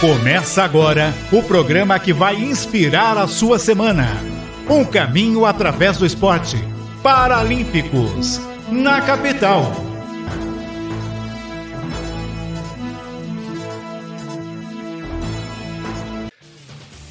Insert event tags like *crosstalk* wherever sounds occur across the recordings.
Começa agora o programa que vai inspirar a sua semana. Um caminho através do esporte. Paralímpicos, na capital.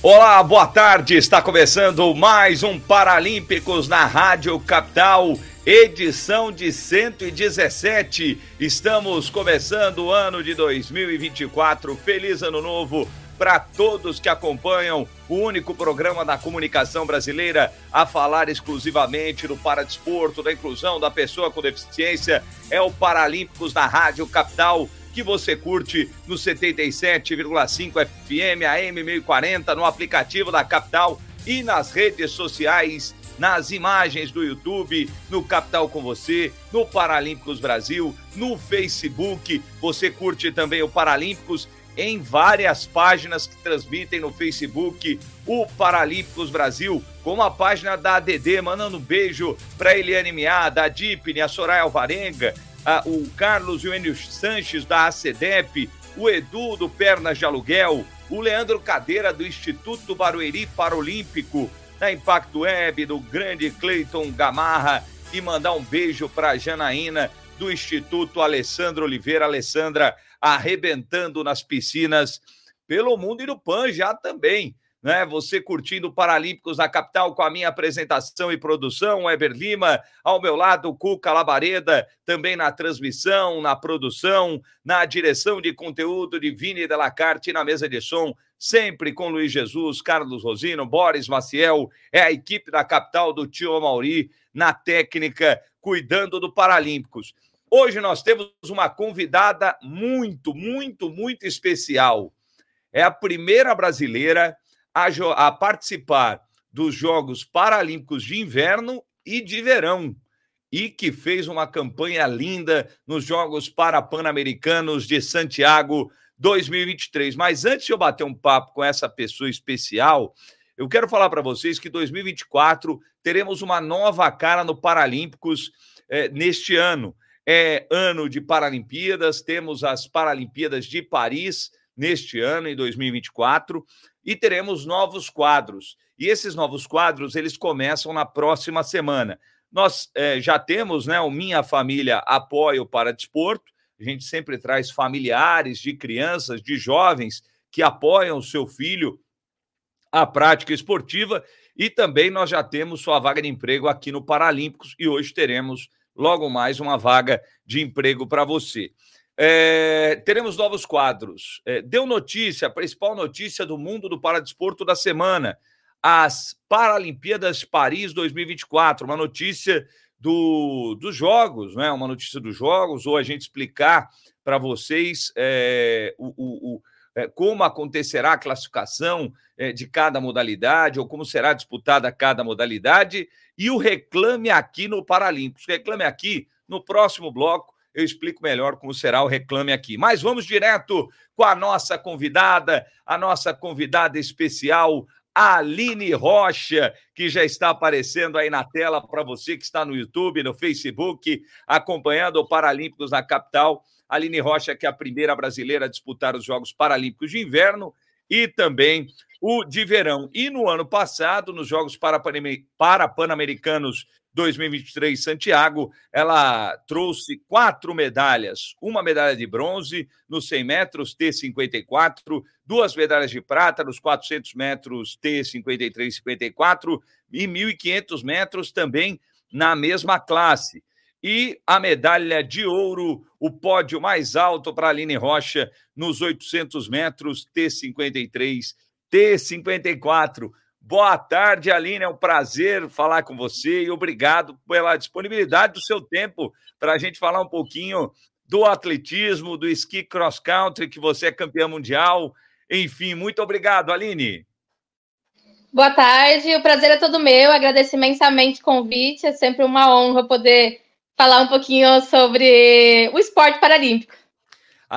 Olá, boa tarde. Está começando mais um Paralímpicos na Rádio Capital edição de 117. Estamos começando o ano de 2024. Feliz ano novo para todos que acompanham o único programa da comunicação brasileira a falar exclusivamente do paradesporto, da inclusão da pessoa com deficiência. É o Paralímpicos na Rádio Capital que você curte no 77,5 FM, AM 1040, no aplicativo da Capital e nas redes sociais nas imagens do YouTube, no Capital com Você, no Paralímpicos Brasil, no Facebook. Você curte também o Paralímpicos em várias páginas que transmitem no Facebook o Paralímpicos Brasil, como a página da ADD, mandando um beijo para Eliane Miá, da Dipne, a Soraya Alvarenga, a, o Carlos Eugênio Sanches, da ACDEP, o Edu, do Pernas de Aluguel, o Leandro Cadeira, do Instituto Barueri Paralímpico, da Impact Web, do grande Cleiton Gamarra e mandar um beijo para Janaína do Instituto Alessandro Oliveira. Alessandra arrebentando nas piscinas pelo mundo e no PAN já também né? Você curtindo Paralímpicos na capital com a minha apresentação e produção, Eber Lima, ao meu lado, Cuca Labareda, também na transmissão, na produção, na direção de conteúdo de Vini Delacarte na mesa de som, sempre com Luiz Jesus, Carlos Rosino, Boris Maciel, é a equipe da capital do Tio Mauri na técnica, cuidando do Paralímpicos. Hoje nós temos uma convidada muito, muito, muito especial. É a primeira brasileira a, a participar dos Jogos Paralímpicos de Inverno e de Verão e que fez uma campanha linda nos Jogos Parapan-Americanos de Santiago 2023. Mas antes de eu bater um papo com essa pessoa especial, eu quero falar para vocês que 2024 teremos uma nova cara no Paralímpicos é, neste ano. É ano de Paralimpíadas, temos as Paralimpíadas de Paris neste ano, em 2024 e teremos novos quadros. E esses novos quadros, eles começam na próxima semana. Nós é, já temos, né, o Minha Família Apoia o Paradesporto, a gente sempre traz familiares de crianças, de jovens que apoiam o seu filho à prática esportiva e também nós já temos sua vaga de emprego aqui no Paralímpicos e hoje teremos logo mais uma vaga de emprego para você. É, teremos novos quadros. É, deu notícia, a principal notícia do mundo do paradesporto da semana: as Paralimpíadas Paris 2024. Uma notícia do, dos Jogos, né? Uma notícia dos Jogos, ou a gente explicar para vocês é, o, o, o é, como acontecerá a classificação é, de cada modalidade, ou como será disputada cada modalidade, e o Reclame Aqui no Paralímpicos. Reclame Aqui no próximo bloco eu explico melhor como será o Reclame Aqui. Mas vamos direto com a nossa convidada, a nossa convidada especial, Aline Rocha, que já está aparecendo aí na tela para você que está no YouTube, no Facebook, acompanhando o Paralímpicos na capital. Aline Rocha, que é a primeira brasileira a disputar os Jogos Paralímpicos de Inverno e também o de verão. E no ano passado, nos Jogos Parapan-Americanos 2023 Santiago, ela trouxe quatro medalhas: uma medalha de bronze nos 100 metros T54, duas medalhas de prata nos 400 metros T53 54 e 1.500 metros também na mesma classe. E a medalha de ouro, o pódio mais alto para Aline Rocha nos 800 metros T53 T54. Boa tarde, Aline. É um prazer falar com você e obrigado pela disponibilidade do seu tempo para a gente falar um pouquinho do atletismo, do esqui cross country, que você é campeã mundial. Enfim, muito obrigado, Aline. Boa tarde, o prazer é todo meu. Agradeço imensamente o convite. É sempre uma honra poder falar um pouquinho sobre o esporte paralímpico.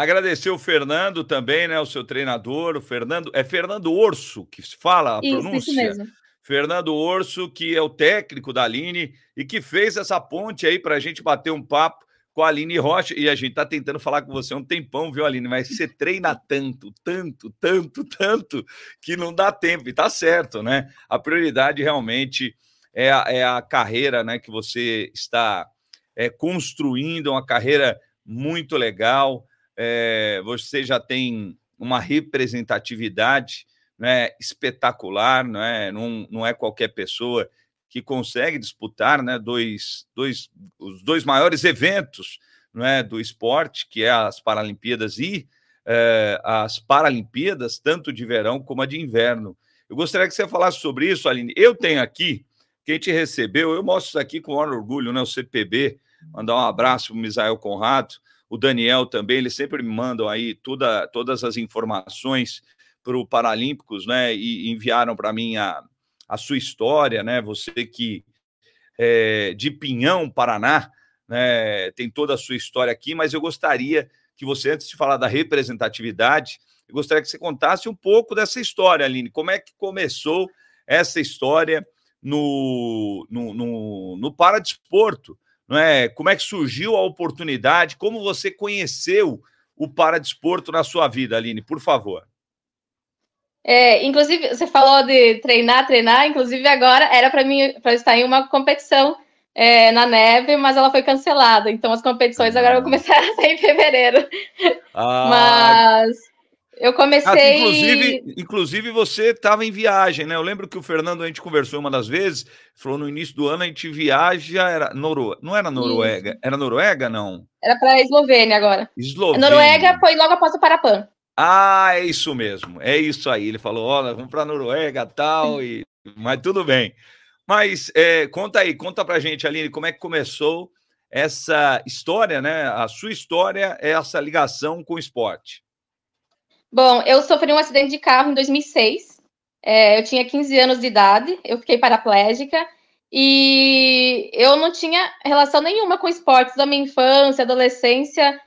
Agradecer o Fernando também, né? O seu treinador, o Fernando. É Fernando Orso que fala a isso, pronúncia. Isso mesmo. Fernando Orso, que é o técnico da Aline e que fez essa ponte aí para a gente bater um papo com a Aline Rocha, e a gente tá tentando falar com você há um tempão, viu, Aline? Mas você treina tanto, tanto, tanto, tanto, que não dá tempo, e tá certo, né? A prioridade realmente é a, é a carreira né, que você está é, construindo, uma carreira muito legal. É, você já tem uma representatividade né, espetacular, não é? Não, não é qualquer pessoa que consegue disputar né, dois, dois, os dois maiores eventos não é, do esporte, que é as Paralimpíadas e é, as Paralimpíadas, tanto de verão como a de inverno. Eu gostaria que você falasse sobre isso, Aline. Eu tenho aqui, quem te recebeu, eu mostro isso aqui com maior orgulho, né, o CPB, mandar um abraço para o Misael Conrado, o Daniel também, eles sempre me mandam aí toda, todas as informações para o Paralímpicos, né, e enviaram para mim a, a sua história, né? Você que é de Pinhão, Paraná, né? Tem toda a sua história aqui, mas eu gostaria que você, antes de falar da representatividade, eu gostaria que você contasse um pouco dessa história, Aline. Como é que começou essa história no, no, no, no Paradesporto? Não é? Como é que surgiu a oportunidade? Como você conheceu o Paradesporto na sua vida, Aline? Por favor. É, inclusive, você falou de treinar, treinar. Inclusive, agora era para mim para estar em uma competição é, na neve, mas ela foi cancelada. Então, as competições ah. agora vão começar a *laughs* ser em fevereiro. Ah. Mas eu comecei. Ah, inclusive, inclusive, você estava em viagem, né? Eu lembro que o Fernando, a gente conversou uma das vezes, falou no início do ano a gente viaja, era Noro... não era Noruega, Isso. era Noruega, não? Era para Eslovênia agora. Eslovênia. Noruega foi logo após o Parapan. Ah, é isso mesmo, é isso aí. Ele falou: olha, vamos para Noruega tal, e... mas tudo bem. Mas é, conta aí, conta para gente, Aline, como é que começou essa história, né? A sua história é essa ligação com o esporte. Bom, eu sofri um acidente de carro em 2006. É, eu tinha 15 anos de idade, eu fiquei paraplégica e eu não tinha relação nenhuma com esportes da minha infância, adolescência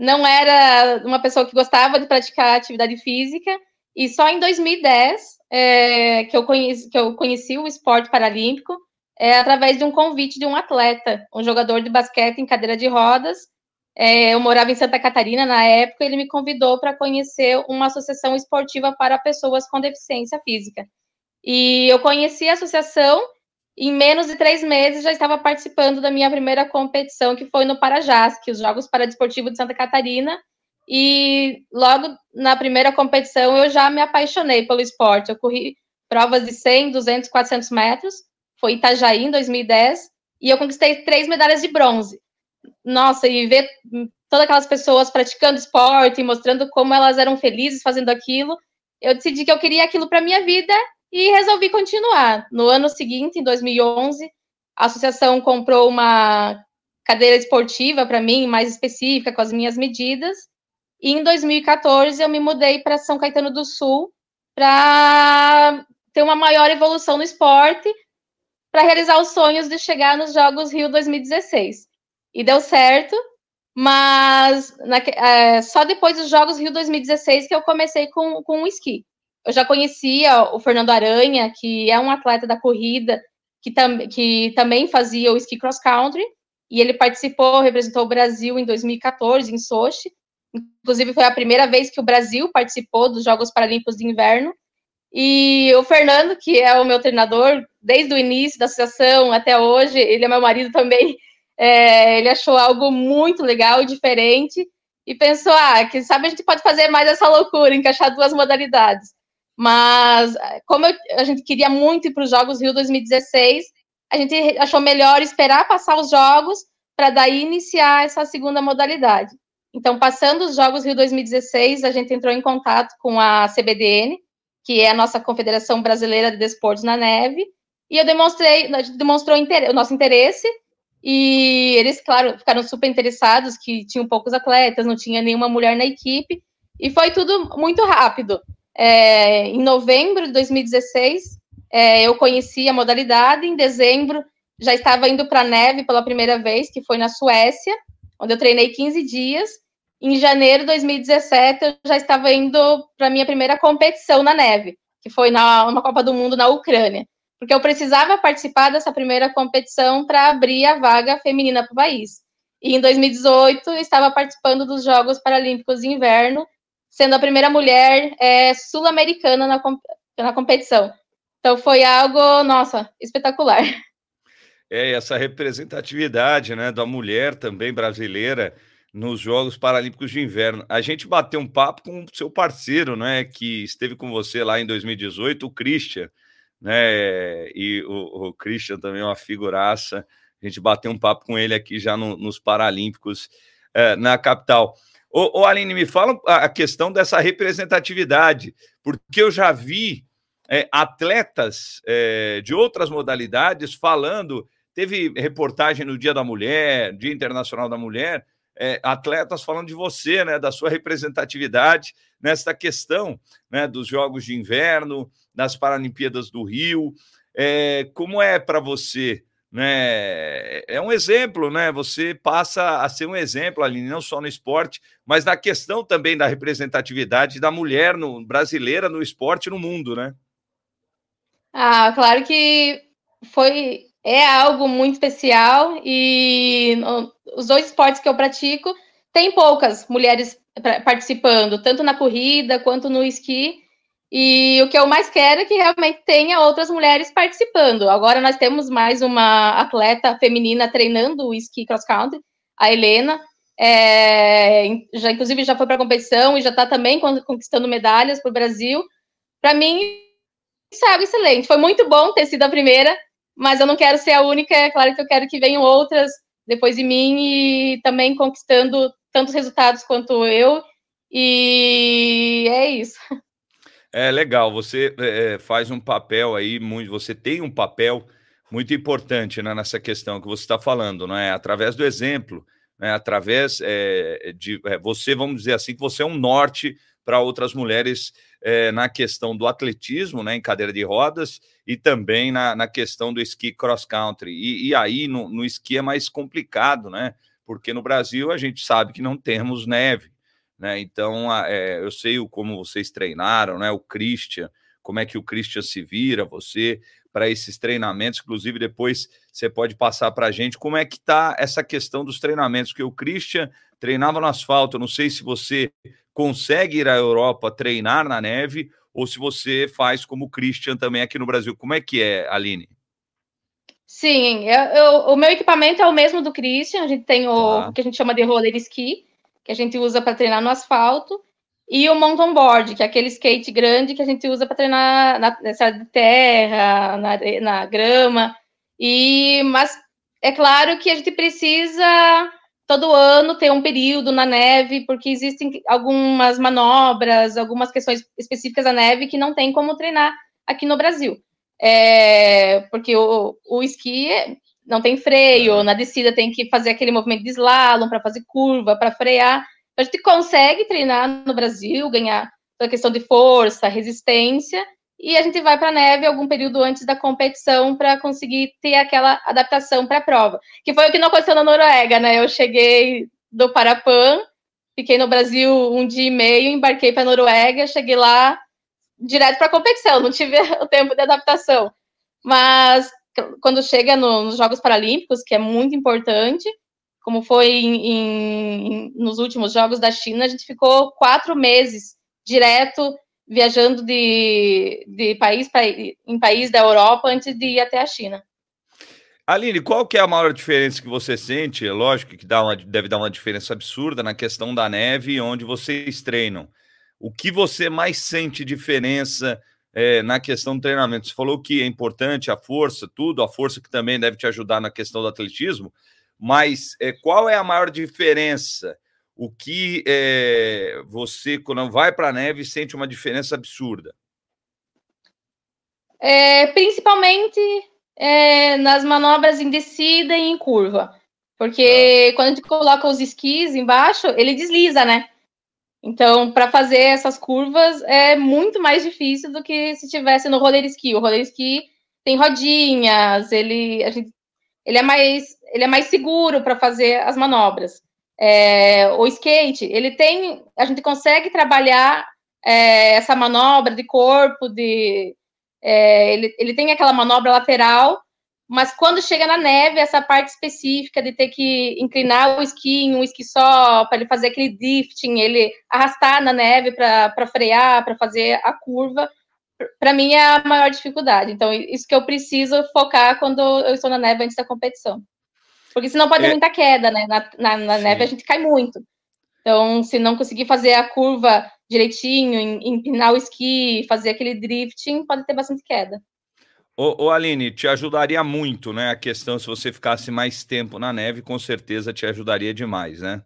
não era uma pessoa que gostava de praticar atividade física, e só em 2010 é, que, eu conheci, que eu conheci o esporte paralímpico é, através de um convite de um atleta, um jogador de basquete em cadeira de rodas. É, eu morava em Santa Catarina na época, ele me convidou para conhecer uma associação esportiva para pessoas com deficiência física. E eu conheci a associação em menos de três meses já estava participando da minha primeira competição, que foi no Parajás, que os Jogos Paradesportivos de Santa Catarina. E logo na primeira competição eu já me apaixonei pelo esporte. Eu corri provas de 100, 200, 400 metros. Foi Itajaí em 2010 e eu conquistei três medalhas de bronze. Nossa, e ver todas aquelas pessoas praticando esporte, mostrando como elas eram felizes fazendo aquilo, eu decidi que eu queria aquilo para minha vida e resolvi continuar. No ano seguinte, em 2011, a associação comprou uma cadeira esportiva para mim, mais específica, com as minhas medidas. E em 2014 eu me mudei para São Caetano do Sul para ter uma maior evolução no esporte, para realizar os sonhos de chegar nos Jogos Rio 2016. E deu certo, mas na, é, só depois dos Jogos Rio 2016 que eu comecei com, com o esqui eu já conhecia o Fernando Aranha, que é um atleta da corrida, que, tam que também fazia o ski cross country, e ele participou, representou o Brasil em 2014, em Sochi. Inclusive, foi a primeira vez que o Brasil participou dos Jogos Paralímpicos de Inverno. E o Fernando, que é o meu treinador desde o início da associação até hoje, ele é meu marido também, é, ele achou algo muito legal, diferente, e pensou, ah, que sabe a gente pode fazer mais essa loucura, encaixar duas modalidades. Mas, como eu, a gente queria muito ir para os Jogos Rio 2016, a gente achou melhor esperar passar os Jogos para daí iniciar essa segunda modalidade. Então, passando os Jogos Rio 2016, a gente entrou em contato com a CBDN, que é a nossa Confederação Brasileira de Desportos na Neve, e eu demonstrei, demonstrou o nosso interesse, e eles, claro, ficaram super interessados, que tinham poucos atletas, não tinha nenhuma mulher na equipe, e foi tudo muito rápido. É, em novembro de 2016, é, eu conheci a modalidade. Em dezembro, já estava indo para a neve pela primeira vez, que foi na Suécia, onde eu treinei 15 dias. Em janeiro de 2017, eu já estava indo para a minha primeira competição na neve, que foi na uma Copa do Mundo na Ucrânia, porque eu precisava participar dessa primeira competição para abrir a vaga feminina para o país. E em 2018 estava participando dos Jogos Paralímpicos de Inverno, sendo a primeira mulher é, sul-americana na, na competição. Então foi algo, nossa, espetacular. É, essa representatividade né, da mulher também brasileira nos Jogos Paralímpicos de Inverno. A gente bateu um papo com o seu parceiro, né, que esteve com você lá em 2018, o Christian, né, e o, o Christian também é uma figuraça. A gente bateu um papo com ele aqui já no, nos Paralímpicos é, na capital. Ô, ô, Aline, me fala a questão dessa representatividade, porque eu já vi é, atletas é, de outras modalidades falando. Teve reportagem no Dia da Mulher, Dia Internacional da Mulher, é, atletas falando de você, né, da sua representatividade nessa questão né, dos Jogos de Inverno, das Paralimpíadas do Rio. É, como é para você né? É um exemplo, né? Você passa a ser um exemplo ali, não só no esporte, mas na questão também da representatividade da mulher no, brasileira no esporte no mundo, né? Ah, claro que foi é algo muito especial e os dois esportes que eu pratico tem poucas mulheres participando, tanto na corrida quanto no esqui. E o que eu mais quero é que realmente tenha outras mulheres participando. Agora nós temos mais uma atleta feminina treinando o esqui cross country, a Helena. É, já inclusive já foi para a competição e já está também conquistando medalhas para o Brasil. Para mim, isso é algo excelente. Foi muito bom ter sido a primeira, mas eu não quero ser a única. É claro que eu quero que venham outras depois de mim e também conquistando tantos resultados quanto eu. E é isso. É legal, você é, faz um papel aí, muito, você tem um papel muito importante né, nessa questão que você está falando, não é? Através do exemplo, né, através é, de é, você, vamos dizer assim, que você é um norte para outras mulheres é, na questão do atletismo, né, em cadeira de rodas, e também na, na questão do esqui cross country. E, e aí no, no esqui é mais complicado, né? Porque no Brasil a gente sabe que não temos neve. Né? Então, é, eu sei como vocês treinaram, né? O Christian, como é que o Christian se vira, você, para esses treinamentos. Inclusive, depois você pode passar para a gente como é que está essa questão dos treinamentos, que o Christian treinava no asfalto. Não sei se você consegue ir à Europa treinar na neve ou se você faz como o Christian também aqui no Brasil. Como é que é, Aline? Sim, eu, eu, o meu equipamento é o mesmo do Christian. A gente tem o, tá. que a gente chama de roller ski que a gente usa para treinar no asfalto, e o mountain board, que é aquele skate grande que a gente usa para treinar na nessa de terra, na, na grama. E mas é claro que a gente precisa todo ano ter um período na neve, porque existem algumas manobras, algumas questões específicas da neve que não tem como treinar aqui no Brasil. É, porque o, o esqui não tem freio, na descida tem que fazer aquele movimento de slalom para fazer curva, para frear. Então, a gente consegue treinar no Brasil, ganhar a questão de força, resistência, e a gente vai para a neve algum período antes da competição para conseguir ter aquela adaptação para a prova. Que foi o que não aconteceu na Noruega, né? Eu cheguei do Parapan, fiquei no Brasil um dia e meio, embarquei para a Noruega, cheguei lá direto para a competição, não tive *laughs* o tempo de adaptação. Mas quando chega no, nos Jogos Paralímpicos, que é muito importante, como foi em, em, nos últimos Jogos da China, a gente ficou quatro meses direto viajando de, de país pra, em país da Europa antes de ir até a China. Aline, qual que é a maior diferença que você sente? É lógico que dá uma, deve dar uma diferença absurda na questão da neve, onde vocês treinam. O que você mais sente diferença é, na questão do treinamento. Você falou que é importante a força, tudo, a força que também deve te ajudar na questão do atletismo, mas é, qual é a maior diferença? O que é, você, quando vai para a neve, sente uma diferença absurda? É, principalmente é, nas manobras em descida e em curva. Porque ah. quando a gente coloca os esquis embaixo, ele desliza, né? Então, para fazer essas curvas é muito mais difícil do que se tivesse no roller ski. O roller ski tem rodinhas, ele, gente, ele, é, mais, ele é mais seguro para fazer as manobras. É, o skate, ele tem, a gente consegue trabalhar é, essa manobra de corpo, de, é, ele, ele tem aquela manobra lateral, mas quando chega na neve, essa parte específica de ter que inclinar o esqui um esqui só, para ele fazer aquele drifting, ele arrastar na neve para frear, para fazer a curva, para mim é a maior dificuldade. Então, isso que eu preciso focar quando eu estou na neve antes da competição. Porque senão pode ter é... muita queda, né? Na, na, na neve a gente cai muito. Então, se não conseguir fazer a curva direitinho, empinar o esqui, fazer aquele drifting, pode ter bastante queda. Ô, ô, Aline, te ajudaria muito, né? A questão, se você ficasse mais tempo na neve, com certeza te ajudaria demais, né?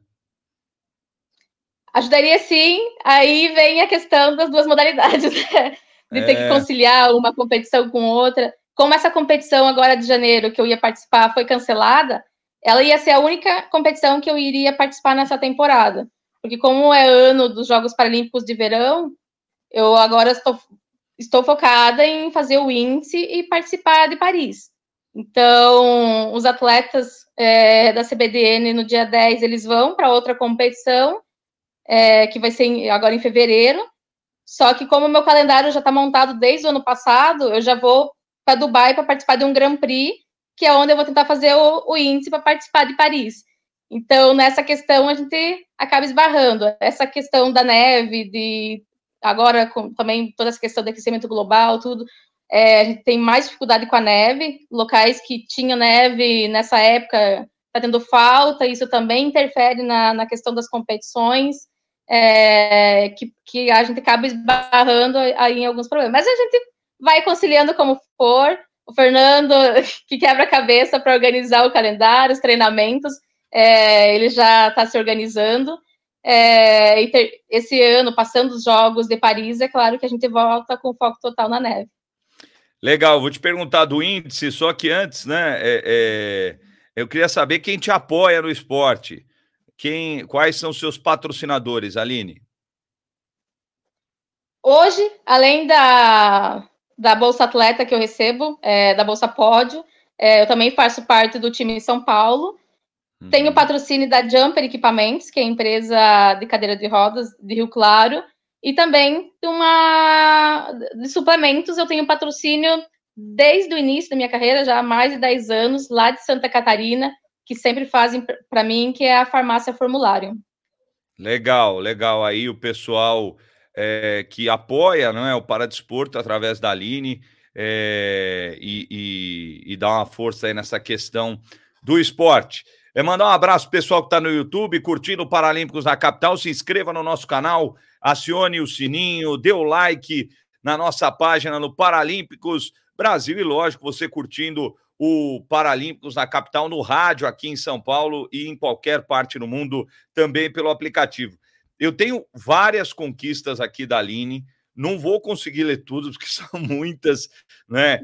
Ajudaria sim. Aí vem a questão das duas modalidades, *laughs* né? De é... ter que é. conciliar uma competição com outra. Como essa competição agora de janeiro que eu ia participar foi cancelada, ela ia ser a única competição que eu iria participar nessa temporada. Porque como é ano dos Jogos Paralímpicos de Verão, eu agora estou, estou focada em fazer o índice e participar de Paris. Então, os atletas é, da CBDN no dia 10, eles vão para outra competição, é, que vai ser agora em fevereiro. Só que como meu calendário já está montado desde o ano passado, eu já vou para Dubai para participar de um Grand Prix que é onde eu vou tentar fazer o, o índice para participar de Paris. Então, nessa questão, a gente acaba esbarrando. Essa questão da neve, de agora com, também toda essa questão do aquecimento global, tudo, é, a gente tem mais dificuldade com a neve. Locais que tinham neve nessa época está tendo falta, isso também interfere na, na questão das competições, é, que, que a gente acaba esbarrando aí em alguns problemas. Mas a gente vai conciliando como for o Fernando, *laughs* que quebra a cabeça para organizar o calendário, os treinamentos, é, ele já está se organizando. É, esse ano, passando os Jogos de Paris, é claro que a gente volta com foco total na neve. Legal, vou te perguntar do índice, só que antes, né? É, é, eu queria saber quem te apoia no esporte. Quem, quais são seus patrocinadores, Aline? Hoje, além da, da Bolsa Atleta que eu recebo, é, da Bolsa Pódio. É, eu também faço parte do time em São Paulo. Uhum. Tenho patrocínio da Jumper Equipamentos, que é a empresa de cadeira de rodas de Rio Claro. E também de uma de suplementos, eu tenho patrocínio desde o início da minha carreira, já há mais de 10 anos, lá de Santa Catarina, que sempre fazem para mim, que é a farmácia Formulário. Legal, legal. Aí o pessoal é, que apoia é, o Paradesporto através da Aline é, e, e, e, dá uma força aí nessa questão do esporte. É mandar um abraço pessoal que está no YouTube, curtindo o Paralímpicos da Capital. Se inscreva no nosso canal, acione o sininho, dê o like na nossa página no Paralímpicos Brasil e, lógico, você curtindo o Paralímpicos na capital no rádio aqui em São Paulo e em qualquer parte do mundo também pelo aplicativo. Eu tenho várias conquistas aqui da Aline, não vou conseguir ler tudo, porque *laughs* são muitas, né?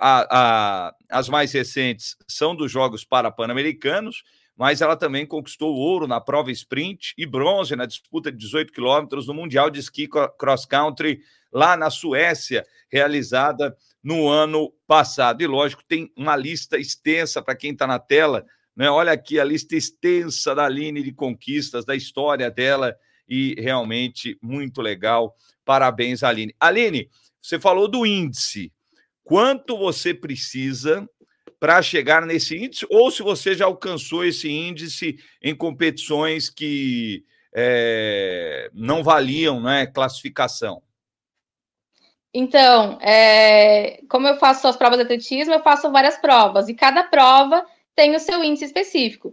A, a, as mais recentes são dos Jogos Parapan-Americanos, mas ela também conquistou ouro na prova sprint e bronze na disputa de 18 quilômetros no Mundial de Esqui Cross Country lá na Suécia, realizada no ano passado. E lógico, tem uma lista extensa para quem está na tela. Né? Olha aqui a lista extensa da Aline de conquistas, da história dela e realmente muito legal. Parabéns, Aline. Aline, você falou do índice. Quanto você precisa para chegar nesse índice, ou se você já alcançou esse índice em competições que é, não valiam né, classificação? Então, é, como eu faço as provas de atletismo, eu faço várias provas, e cada prova tem o seu índice específico.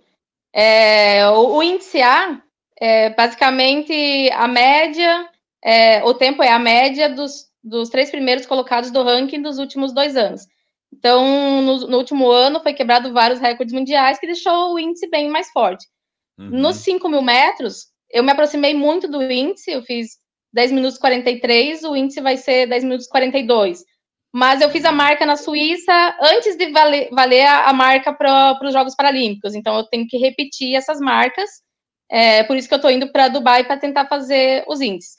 É, o, o, índice A é, basicamente, a média, é, o tempo é a média dos, dos três primeiros colocados do ranking dos últimos dois anos. Então, no, no, último ano, foi quebrado vários recordes mundiais que deixou o índice bem mais forte. Uhum. Nos 5 mil metros, eu me aproximei muito do índice, eu fiz 10 minutos 43, o índice vai ser 10 minutos 42. Mas eu fiz a marca na Suíça antes de valer, valer a, a marca para os Jogos Paralímpicos. Então, eu tenho que repetir essas marcas é por isso que eu estou indo para Dubai para tentar fazer os índices.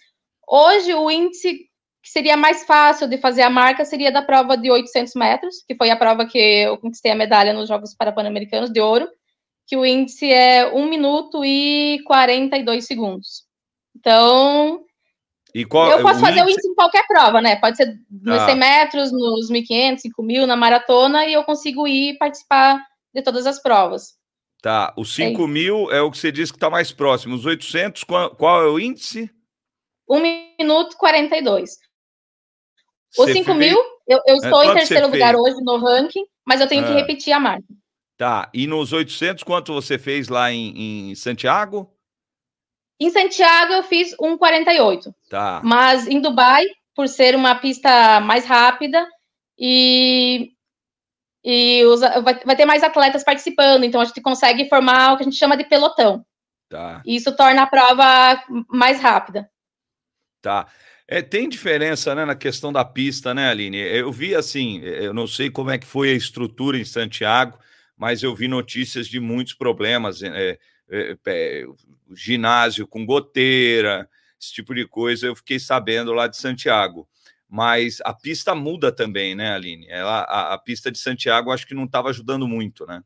Hoje, o índice que seria mais fácil de fazer a marca seria da prova de 800 metros, que foi a prova que eu conquistei a medalha nos Jogos Parapan-Americanos de ouro, que o índice é 1 minuto e 42 segundos. Então, qual, eu posso o fazer índice... o índice em qualquer prova, né? Pode ser nos ah. 100 metros, nos 1.500, 5.000, na maratona, e eu consigo ir participar de todas as provas. Tá, os 5 é mil é o que você disse que está mais próximo. Os 800, qual, qual é o índice? 1 minuto 42. Os 5 mil, eu, eu estou é, em terceiro lugar fez? hoje no ranking, mas eu tenho ah. que repetir a marca. Tá, e nos 800, quanto você fez lá em, em Santiago? Em Santiago eu fiz 1,48. Tá. Mas em Dubai, por ser uma pista mais rápida e e usa, vai, vai, ter mais atletas participando, então a gente consegue formar o que a gente chama de pelotão. Tá. E isso torna a prova mais rápida. Tá. É, tem diferença né, na questão da pista, né, Aline? Eu vi assim, eu não sei como é que foi a estrutura em Santiago, mas eu vi notícias de muitos problemas. É, é, é, ginásio com goteira, esse tipo de coisa, eu fiquei sabendo lá de Santiago mas a pista muda também, né, Aline? Ela, a, a pista de Santiago acho que não estava ajudando muito, né?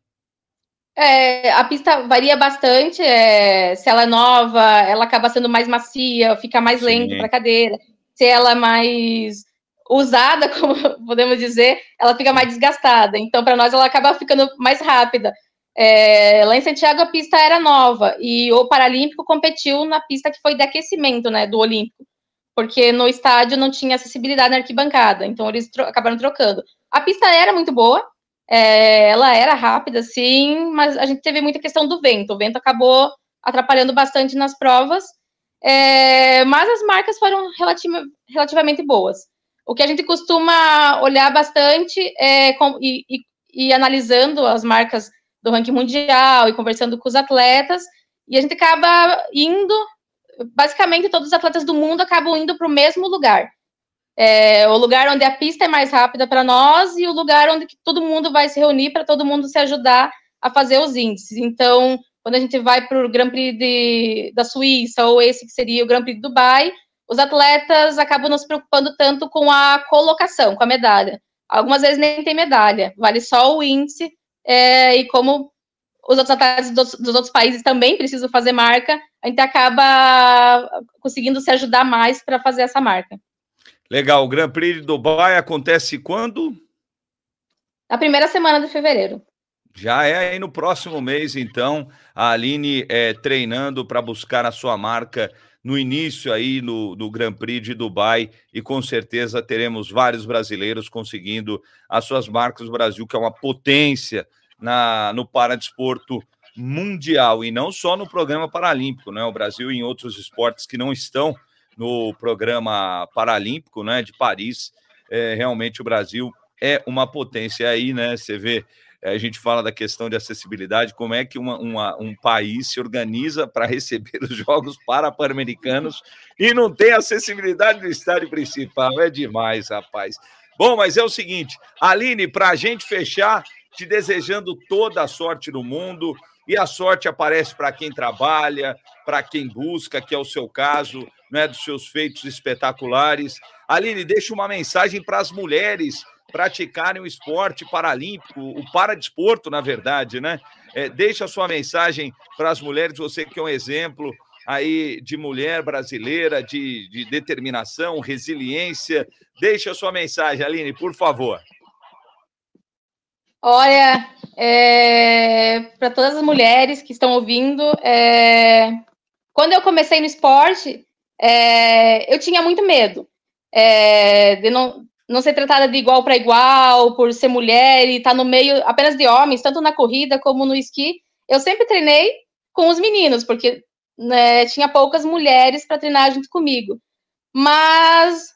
É, a pista varia bastante. É, se ela é nova, ela acaba sendo mais macia, fica mais lenta para a cadeira. Se ela é mais usada, *laughs* como podemos dizer, ela fica mais desgastada. Então, para nós, ela acaba ficando mais rápida. É, lá em Santiago, a pista era nova e o Paralímpico competiu na pista que foi de aquecimento, né, do Olímpico porque no estádio não tinha acessibilidade na arquibancada, então eles tro acabaram trocando. A pista era muito boa, é, ela era rápida, sim, mas a gente teve muita questão do vento. O vento acabou atrapalhando bastante nas provas, é, mas as marcas foram relativa, relativamente boas. O que a gente costuma olhar bastante é, com, e, e, e analisando as marcas do ranking mundial e conversando com os atletas, e a gente acaba indo basicamente todos os atletas do mundo acabam indo para o mesmo lugar. É, o lugar onde a pista é mais rápida para nós e o lugar onde todo mundo vai se reunir para todo mundo se ajudar a fazer os índices. Então, quando a gente vai para o Grand Prix de, da Suíça ou esse que seria o Grand Prix de Dubai, os atletas acabam não se preocupando tanto com a colocação, com a medalha. Algumas vezes nem tem medalha, vale só o índice, é, e como os outros atletas dos, dos, outros países também precisam fazer marca, a gente acaba conseguindo se ajudar mais para fazer essa marca. Legal. O Grand Prix de Dubai acontece quando? Na primeira semana de fevereiro. Já é aí no próximo mês, então, a Aline é, treinando para buscar a sua marca no início aí no, no Grand Prix de Dubai e com certeza teremos vários brasileiros conseguindo as suas marcas. O Brasil, que é uma potência na, no paradesporto mundial e não só no programa paralímpico, né? O Brasil em outros esportes que não estão no programa paralímpico, né? De Paris, é, realmente o Brasil é uma potência aí, né? Você vê, é, a gente fala da questão de acessibilidade, como é que uma, uma um país se organiza para *laughs* receber os Jogos Pan-Americanos e não tem acessibilidade no estádio principal. É demais, rapaz. Bom, mas é o seguinte, Aline, para a gente fechar, te desejando toda a sorte do mundo. E a sorte aparece para quem trabalha, para quem busca, que é o seu caso, né, dos seus feitos espetaculares. Aline, deixa uma mensagem para as mulheres praticarem o esporte paralímpico, o paradesporto, na verdade, né? É, deixa a sua mensagem para as mulheres, você que é um exemplo aí de mulher brasileira, de, de determinação, resiliência. Deixa a sua mensagem, Aline, por favor. Olha, é, para todas as mulheres que estão ouvindo, é, quando eu comecei no esporte, é, eu tinha muito medo é, de não, não ser tratada de igual para igual, por ser mulher e estar tá no meio apenas de homens, tanto na corrida como no esqui. Eu sempre treinei com os meninos, porque né, tinha poucas mulheres para treinar junto comigo. Mas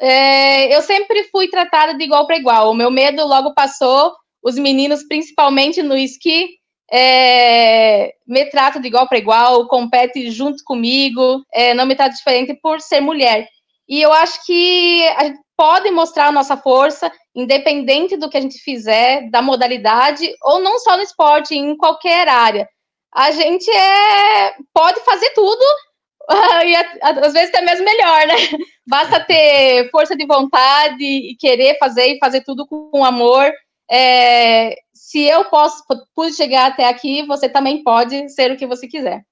é, eu sempre fui tratada de igual para igual. O meu medo logo passou os meninos, principalmente no esqui, é, me tratam de igual para igual, compete junto comigo, é, não me trata diferente por ser mulher. E eu acho que a gente pode mostrar a nossa força, independente do que a gente fizer, da modalidade, ou não só no esporte, em qualquer área. A gente é, pode fazer tudo, *laughs* e às vezes até mesmo melhor, né? Basta ter força de vontade e querer fazer e fazer tudo com amor é, se eu posso pude chegar até aqui, você também pode ser o que você quiser.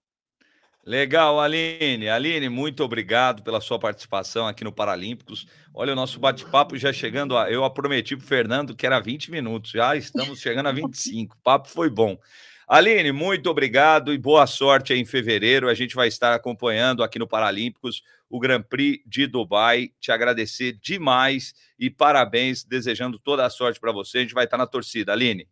Legal, Aline. Aline, muito obrigado pela sua participação aqui no Paralímpicos. Olha, o nosso bate-papo já chegando a. Eu prometi para o Fernando que era 20 minutos, já estamos chegando a 25. O papo foi bom. Aline, muito obrigado e boa sorte aí em fevereiro. A gente vai estar acompanhando aqui no Paralímpicos o Grand Prix de Dubai. Te agradecer demais e parabéns, desejando toda a sorte para você. A gente vai estar na torcida. Aline.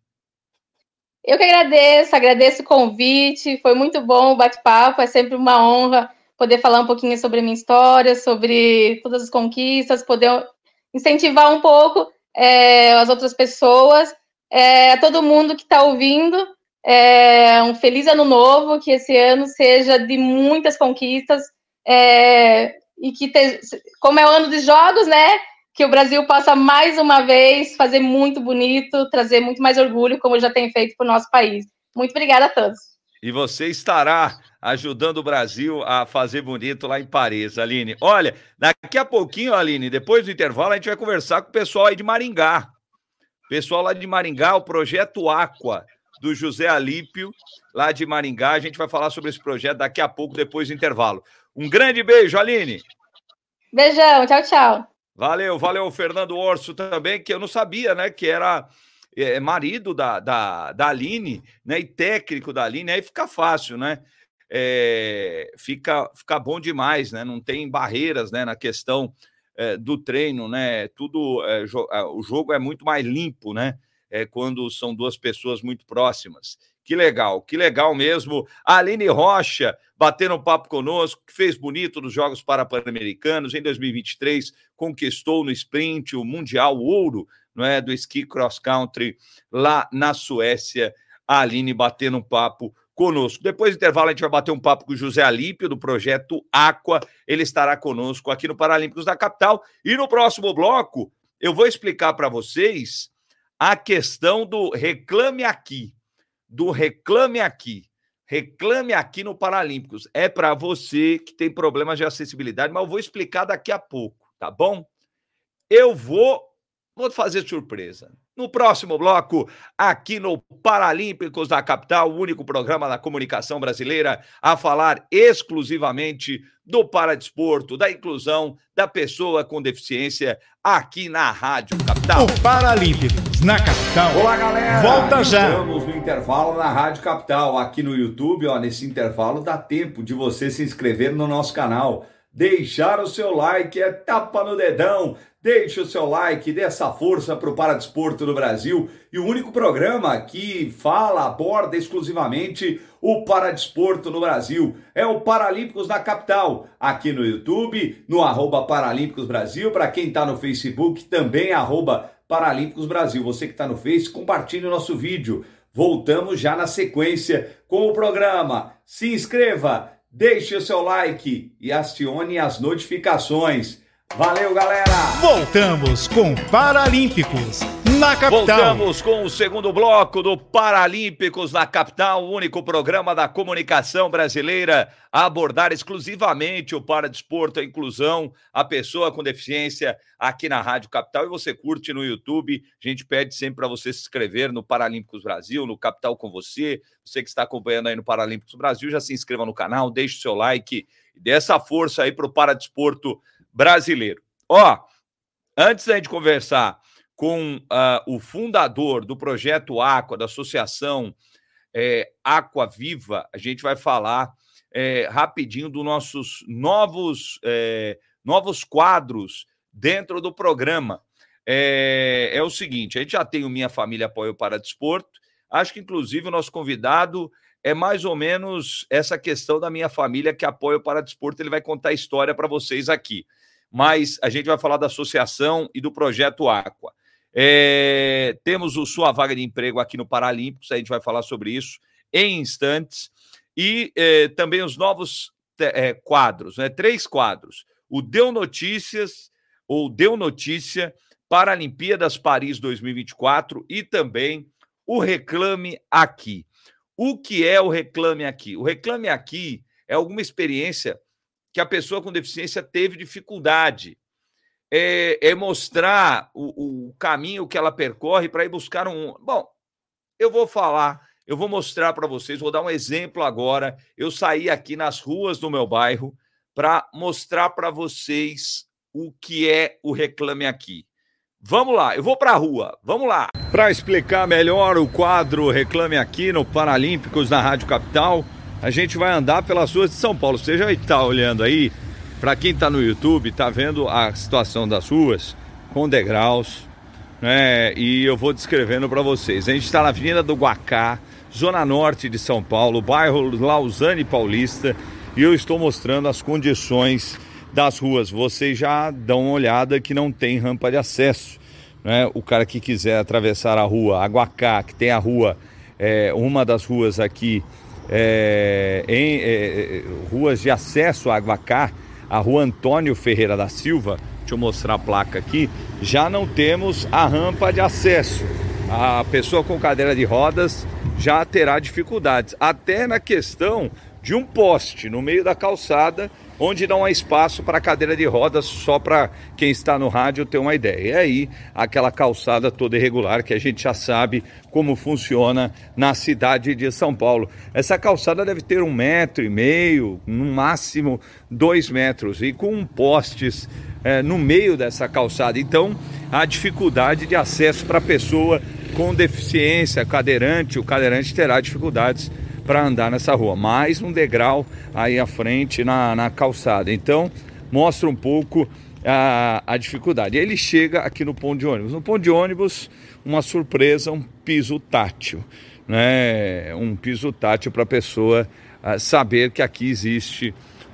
Eu que agradeço, agradeço o convite, foi muito bom o bate-papo, é sempre uma honra poder falar um pouquinho sobre a minha história, sobre todas as conquistas, poder incentivar um pouco é, as outras pessoas, é, a todo mundo que está ouvindo, é, um feliz ano novo, que esse ano seja de muitas conquistas, é, e que, te, como é o ano de jogos, né, que o Brasil possa mais uma vez fazer muito bonito, trazer muito mais orgulho, como já tem feito para o nosso país. Muito obrigada a todos. E você estará ajudando o Brasil a fazer bonito lá em Paris, Aline. Olha, daqui a pouquinho, Aline, depois do intervalo, a gente vai conversar com o pessoal aí de Maringá. Pessoal lá de Maringá, o projeto Aqua, do José Alípio, lá de Maringá. A gente vai falar sobre esse projeto daqui a pouco, depois do intervalo. Um grande beijo, Aline. Beijão, tchau, tchau. Valeu, valeu, Fernando Orso também, que eu não sabia, né, que era é, marido da, da, da Aline, né, e técnico da Aline, aí fica fácil, né? É, fica, fica bom demais, né? Não tem barreiras, né, na questão é, do treino, né? Tudo, é, jo é, o jogo é muito mais limpo, né? É, quando são duas pessoas muito próximas. Que legal, que legal mesmo. A Aline Rocha batendo um papo conosco, que fez bonito nos Jogos Parapan-Americanos em 2023, conquistou no sprint o Mundial Ouro não é, do esqui cross country lá na Suécia. A Aline batendo um papo conosco. Depois do intervalo, a gente vai bater um papo com o José Alípio, do projeto Aqua. Ele estará conosco aqui no Paralímpicos da Capital. E no próximo bloco, eu vou explicar para vocês a questão do Reclame Aqui do Reclame Aqui. Reclame aqui no Paralímpicos. É para você que tem problemas de acessibilidade, mas eu vou explicar daqui a pouco, tá bom? Eu vou vou fazer surpresa. No próximo bloco, aqui no Paralímpicos da Capital, o único programa da comunicação brasileira a falar exclusivamente do paradesporto, da inclusão da pessoa com deficiência aqui na Rádio Capital. O Paralímpicos na Capital. Olá, galera. Volta já. Estamos no intervalo na Rádio Capital, aqui no YouTube, ó, nesse intervalo dá tempo de você se inscrever no nosso canal deixar o seu like, é tapa no dedão, Deixe o seu like, dê essa força para o Paradesporto do Brasil e o único programa que fala, aborda exclusivamente o Paradesporto no Brasil. É o Paralímpicos da Capital, aqui no YouTube, no arroba Paralímpicos Brasil. Para quem está no Facebook, também arroba Paralímpicos Brasil. Você que está no Face, compartilhe o nosso vídeo. Voltamos já na sequência com o programa. Se inscreva, deixe o seu like e acione as notificações. Valeu, galera! Voltamos com Paralímpicos Voltamos com o segundo bloco do Paralímpicos na capital, o único programa da comunicação brasileira a abordar exclusivamente o paradesporto, a inclusão, a pessoa com deficiência aqui na Rádio Capital. E você curte no YouTube, a gente pede sempre para você se inscrever no Paralímpicos Brasil, no Capital com você. Você que está acompanhando aí no Paralímpicos Brasil, já se inscreva no canal, deixe o seu like e dê essa força aí para o paradesporto brasileiro. Ó, antes da gente conversar com uh, o fundador do projeto Aqua, da associação é, Aqua Viva, a gente vai falar é, rapidinho dos nossos novos, é, novos quadros dentro do programa. É, é, o seguinte: a gente já tem o Minha Família Apoio para Desporto. Acho que, inclusive, o nosso convidado é mais ou menos essa questão da minha família que apoia o para desporto. Ele vai contar a história para vocês aqui mas a gente vai falar da associação e do projeto Aqua. É, temos o Sua Vaga de Emprego aqui no Paralímpicos, a gente vai falar sobre isso em instantes. E é, também os novos é, quadros, né? três quadros. O Deu Notícias, ou Deu Notícia, Paralimpíadas Paris 2024 e também o Reclame Aqui. O que é o Reclame Aqui? O Reclame Aqui é alguma experiência que a pessoa com deficiência teve dificuldade. É, é mostrar o, o, caminho que ela percorre para ir buscar um. Bom, eu vou falar eu vou mostrar para vocês, vou dar um exemplo agora. Eu saí aqui nas ruas do meu bairro para mostrar para vocês o que é o Reclame Aqui. Vamos lá, eu vou para a rua, vamos lá. Para explicar melhor o quadro Reclame Aqui no Paralímpicos da Rádio Capital, a gente vai andar pelas ruas de São Paulo. Você já está olhando aí, para quem está no YouTube, está vendo a situação das ruas com degraus, né? E eu vou descrevendo para vocês. A gente está na Avenida do Guacá, zona norte de São Paulo, bairro Lausanne Paulista, e eu estou mostrando as condições das ruas. Vocês já dão uma olhada que não tem rampa de acesso. Né? O cara que quiser atravessar a rua Aguacá, que tem a rua, é, uma das ruas aqui, é, em é, ruas de acesso a Aguacá, a rua Antônio Ferreira da Silva, deixa eu mostrar a placa aqui, já não temos a rampa de acesso. A pessoa com cadeira de rodas já terá dificuldades, até na questão de um poste no meio da calçada, onde não há espaço para cadeira de rodas, só para quem está no rádio ter uma ideia. E aí, aquela calçada toda irregular que a gente já sabe como funciona na cidade de São Paulo. Essa calçada deve ter um metro e meio, no máximo dois metros, e com postes é, no meio dessa calçada. Então, a dificuldade de acesso para a pessoa com deficiência, cadeirante, o cadeirante terá dificuldades para andar nessa rua. Mais um degrau aí à frente na, na calçada. Então, mostra um pouco a, a dificuldade. Ele chega aqui no ponto de ônibus. No ponto de ônibus, uma surpresa, um piso tátil. Né? Um piso tátil para a pessoa uh, saber que aqui existe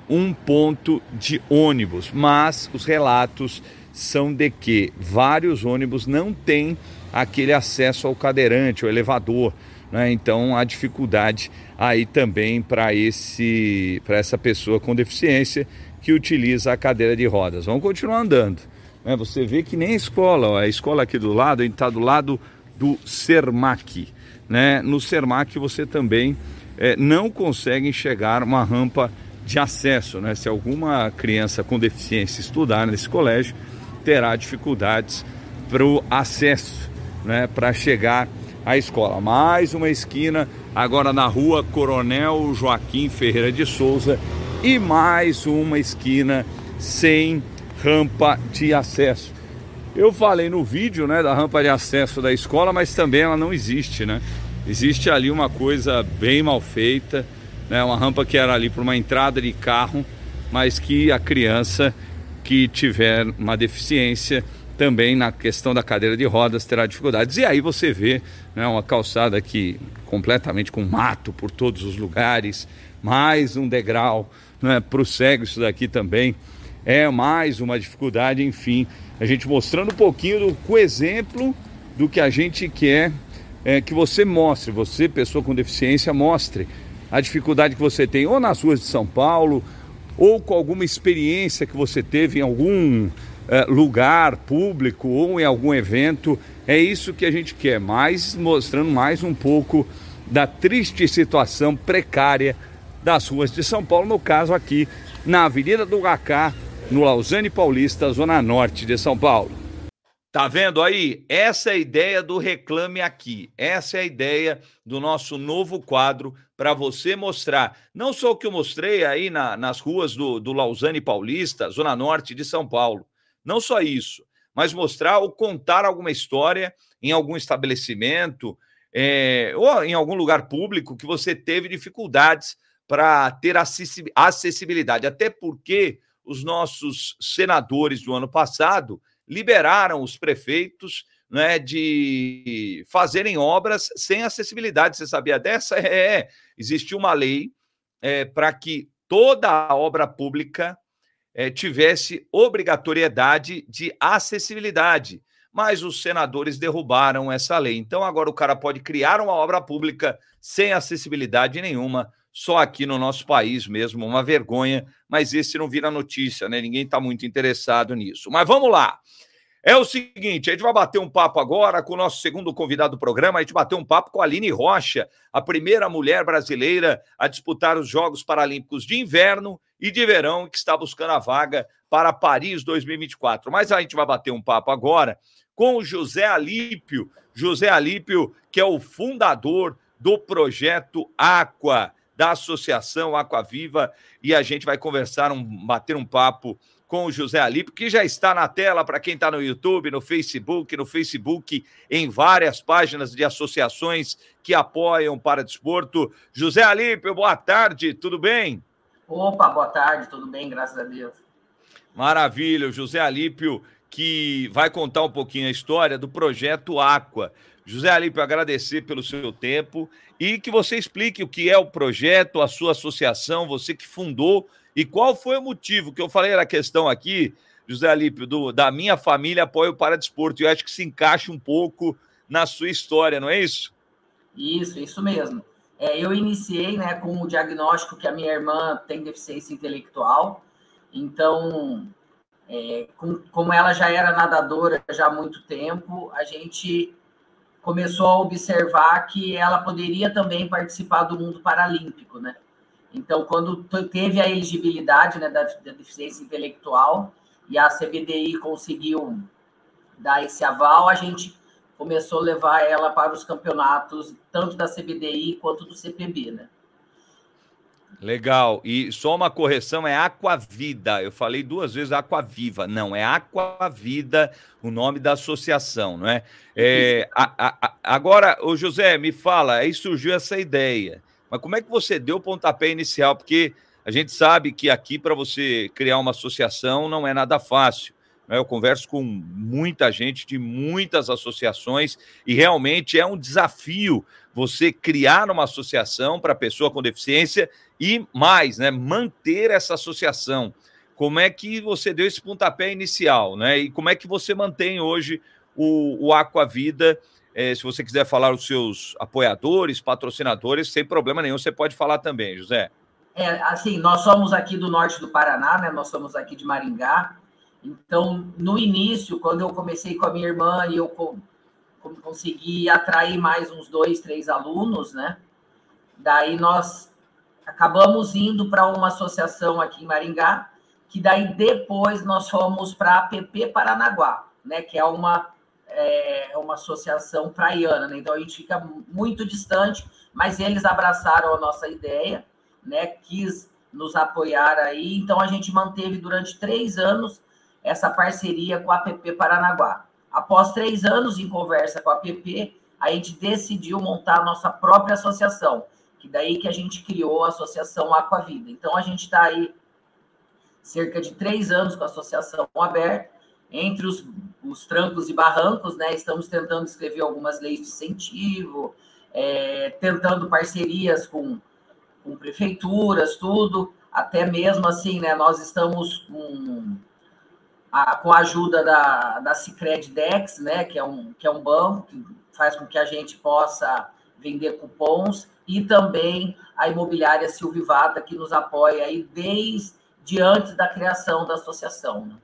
um ponto de ônibus. Mas os relatos são de que vários ônibus não têm aquele acesso ao cadeirante, ao elevador. Né? Então há dificuldade aí também para esse para essa pessoa com deficiência que utiliza a cadeira de rodas. Vamos continuar andando. Né? Você vê que nem a escola, ó, a escola aqui do lado, a gente está do lado do Sermac. Né? No Sermac você também é, não consegue enxergar uma rampa de acesso. Né? Se alguma criança com deficiência estudar nesse colégio, terá dificuldades para o acesso, né? para chegar à escola. Mais uma esquina, agora na rua Coronel Joaquim Ferreira de Souza, e mais uma esquina sem rampa de acesso. Eu falei no vídeo né, da rampa de acesso da escola, mas também ela não existe, né? Existe ali uma coisa bem mal feita, né? Uma rampa que era ali para uma entrada de carro, mas que a criança que tiver uma deficiência também na questão da cadeira de rodas terá dificuldades. E aí você vê né, uma calçada aqui completamente com mato por todos os lugares, mais um degrau né, para o cego, isso daqui também é mais uma dificuldade. Enfim, a gente mostrando um pouquinho do com exemplo do que a gente quer é, que você mostre, você, pessoa com deficiência, mostre a dificuldade que você tem ou nas ruas de São Paulo ou com alguma experiência que você teve em algum lugar público ou em algum evento. É isso que a gente quer, mais mostrando mais um pouco da triste situação precária das ruas de São Paulo, no caso aqui na Avenida do Gacá, no Lausanne Paulista, zona norte de São Paulo. Tá vendo aí? Essa é a ideia do Reclame Aqui. Essa é a ideia do nosso novo quadro para você mostrar não só o que eu mostrei aí na, nas ruas do, do Lausanne Paulista, Zona Norte de São Paulo. Não só isso, mas mostrar ou contar alguma história em algum estabelecimento é, ou em algum lugar público que você teve dificuldades para ter acessibilidade. Até porque os nossos senadores do ano passado liberaram os prefeitos né, de fazerem obras sem acessibilidade. Você sabia dessa? *laughs* É, existe uma lei é, para que toda a obra pública é, tivesse obrigatoriedade de acessibilidade. Mas os senadores derrubaram essa lei. Então agora o cara pode criar uma obra pública sem acessibilidade nenhuma, só aqui no nosso país mesmo, uma vergonha, mas esse não vira notícia, né? Ninguém está muito interessado nisso. Mas vamos lá. É o seguinte, a gente vai bater um papo agora com o nosso segundo convidado do programa. A gente bateu um papo com a Aline Rocha, a primeira mulher brasileira a disputar os Jogos Paralímpicos de Inverno e de Verão, que está buscando a vaga para Paris 2024. Mas a gente vai bater um papo agora com o José Alípio. José Alípio, que é o fundador do projeto Aqua, da Associação Aqua Viva, e a gente vai conversar, um, bater um papo com o José Alípio, que já está na tela para quem está no YouTube, no Facebook, no Facebook, em várias páginas de associações que apoiam para desporto. José Alípio, boa tarde, tudo bem? Opa, boa tarde, tudo bem, graças a Deus. Maravilha, o José Alípio, que vai contar um pouquinho a história do projeto Aqua. José Alípio, agradecer pelo seu tempo e que você explique o que é o projeto, a sua associação, você que fundou e qual foi o motivo que eu falei na questão aqui, José Alípio, do, da minha família apoio para desporto. E eu acho que se encaixa um pouco na sua história, não é isso? Isso, isso mesmo. É, eu iniciei né, com o diagnóstico que a minha irmã tem deficiência intelectual, então, é, com, como ela já era nadadora já há muito tempo, a gente começou a observar que ela poderia também participar do mundo paralímpico, né? Então, quando teve a elegibilidade né, da, da deficiência intelectual e a CBDI conseguiu dar esse aval, a gente começou a levar ela para os campeonatos, tanto da CBDI quanto do CPB, né? Legal. E só uma correção, é Aquavida. Eu falei duas vezes Aquaviva. Não, é Aquavida o nome da associação, não é? é a, a, agora, o José, me fala, aí surgiu essa ideia. Mas como é que você deu o pontapé inicial? Porque a gente sabe que aqui, para você criar uma associação, não é nada fácil. Né? Eu converso com muita gente de muitas associações e realmente é um desafio você criar uma associação para pessoa com deficiência e mais, né, manter essa associação. Como é que você deu esse pontapé inicial, né? E como é que você mantém hoje o, o Aqua Vida? É, se você quiser falar os seus apoiadores, patrocinadores, sem problema nenhum, você pode falar também, José. É, assim, nós somos aqui do norte do Paraná, né? Nós somos aqui de Maringá. Então, no início, quando eu comecei com a minha irmã e eu consegui atrair mais uns dois, três alunos, né? Daí nós acabamos indo para uma associação aqui em Maringá, que daí depois nós fomos para a APP Paranaguá, né? Que é uma é uma associação praiana, né? Então a gente fica muito distante, mas eles abraçaram a nossa ideia, né? Quis nos apoiar aí, então a gente manteve durante três anos essa parceria com a APP Paranaguá. Após três anos em conversa com a APP, a gente decidiu montar a nossa própria associação, que daí que a gente criou a Associação Aquavida. Então, a gente está aí cerca de três anos com a associação aberta, entre os, os trancos e barrancos, né? Estamos tentando escrever algumas leis de incentivo, é, tentando parcerias com, com prefeituras, tudo, até mesmo assim, né? Nós estamos com a, com a ajuda da, da Cicred Dex, né, que é, um, que é um banco que faz com que a gente possa vender cupons, e também a imobiliária Silvivata, que nos apoia aí desde antes da criação da associação. Né?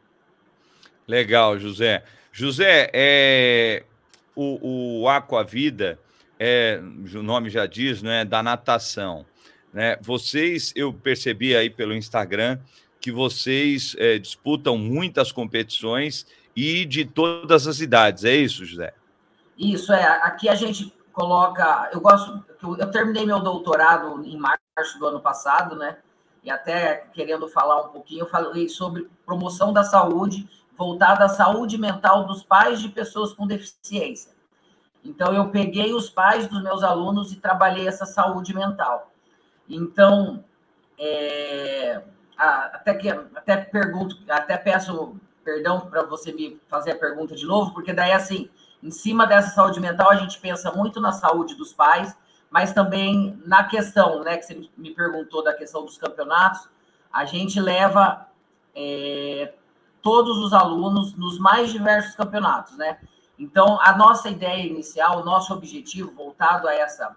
Legal, José. José, é, o, o Aquavida, é, o nome já diz, né, da natação. Né? Vocês, eu percebi aí pelo Instagram, que vocês é, disputam muitas competições e de todas as idades, é isso, José? Isso, é. Aqui a gente coloca. Eu gosto. Eu terminei meu doutorado em março do ano passado, né? E até querendo falar um pouquinho, eu falei sobre promoção da saúde voltada à saúde mental dos pais de pessoas com deficiência. Então, eu peguei os pais dos meus alunos e trabalhei essa saúde mental. Então, é, até que até pergunto, até peço perdão para você me fazer a pergunta de novo, porque daí assim, em cima dessa saúde mental a gente pensa muito na saúde dos pais, mas também na questão, né, que você me perguntou da questão dos campeonatos, a gente leva é, todos os alunos nos mais diversos campeonatos, né? Então, a nossa ideia inicial, o nosso objetivo voltado a essa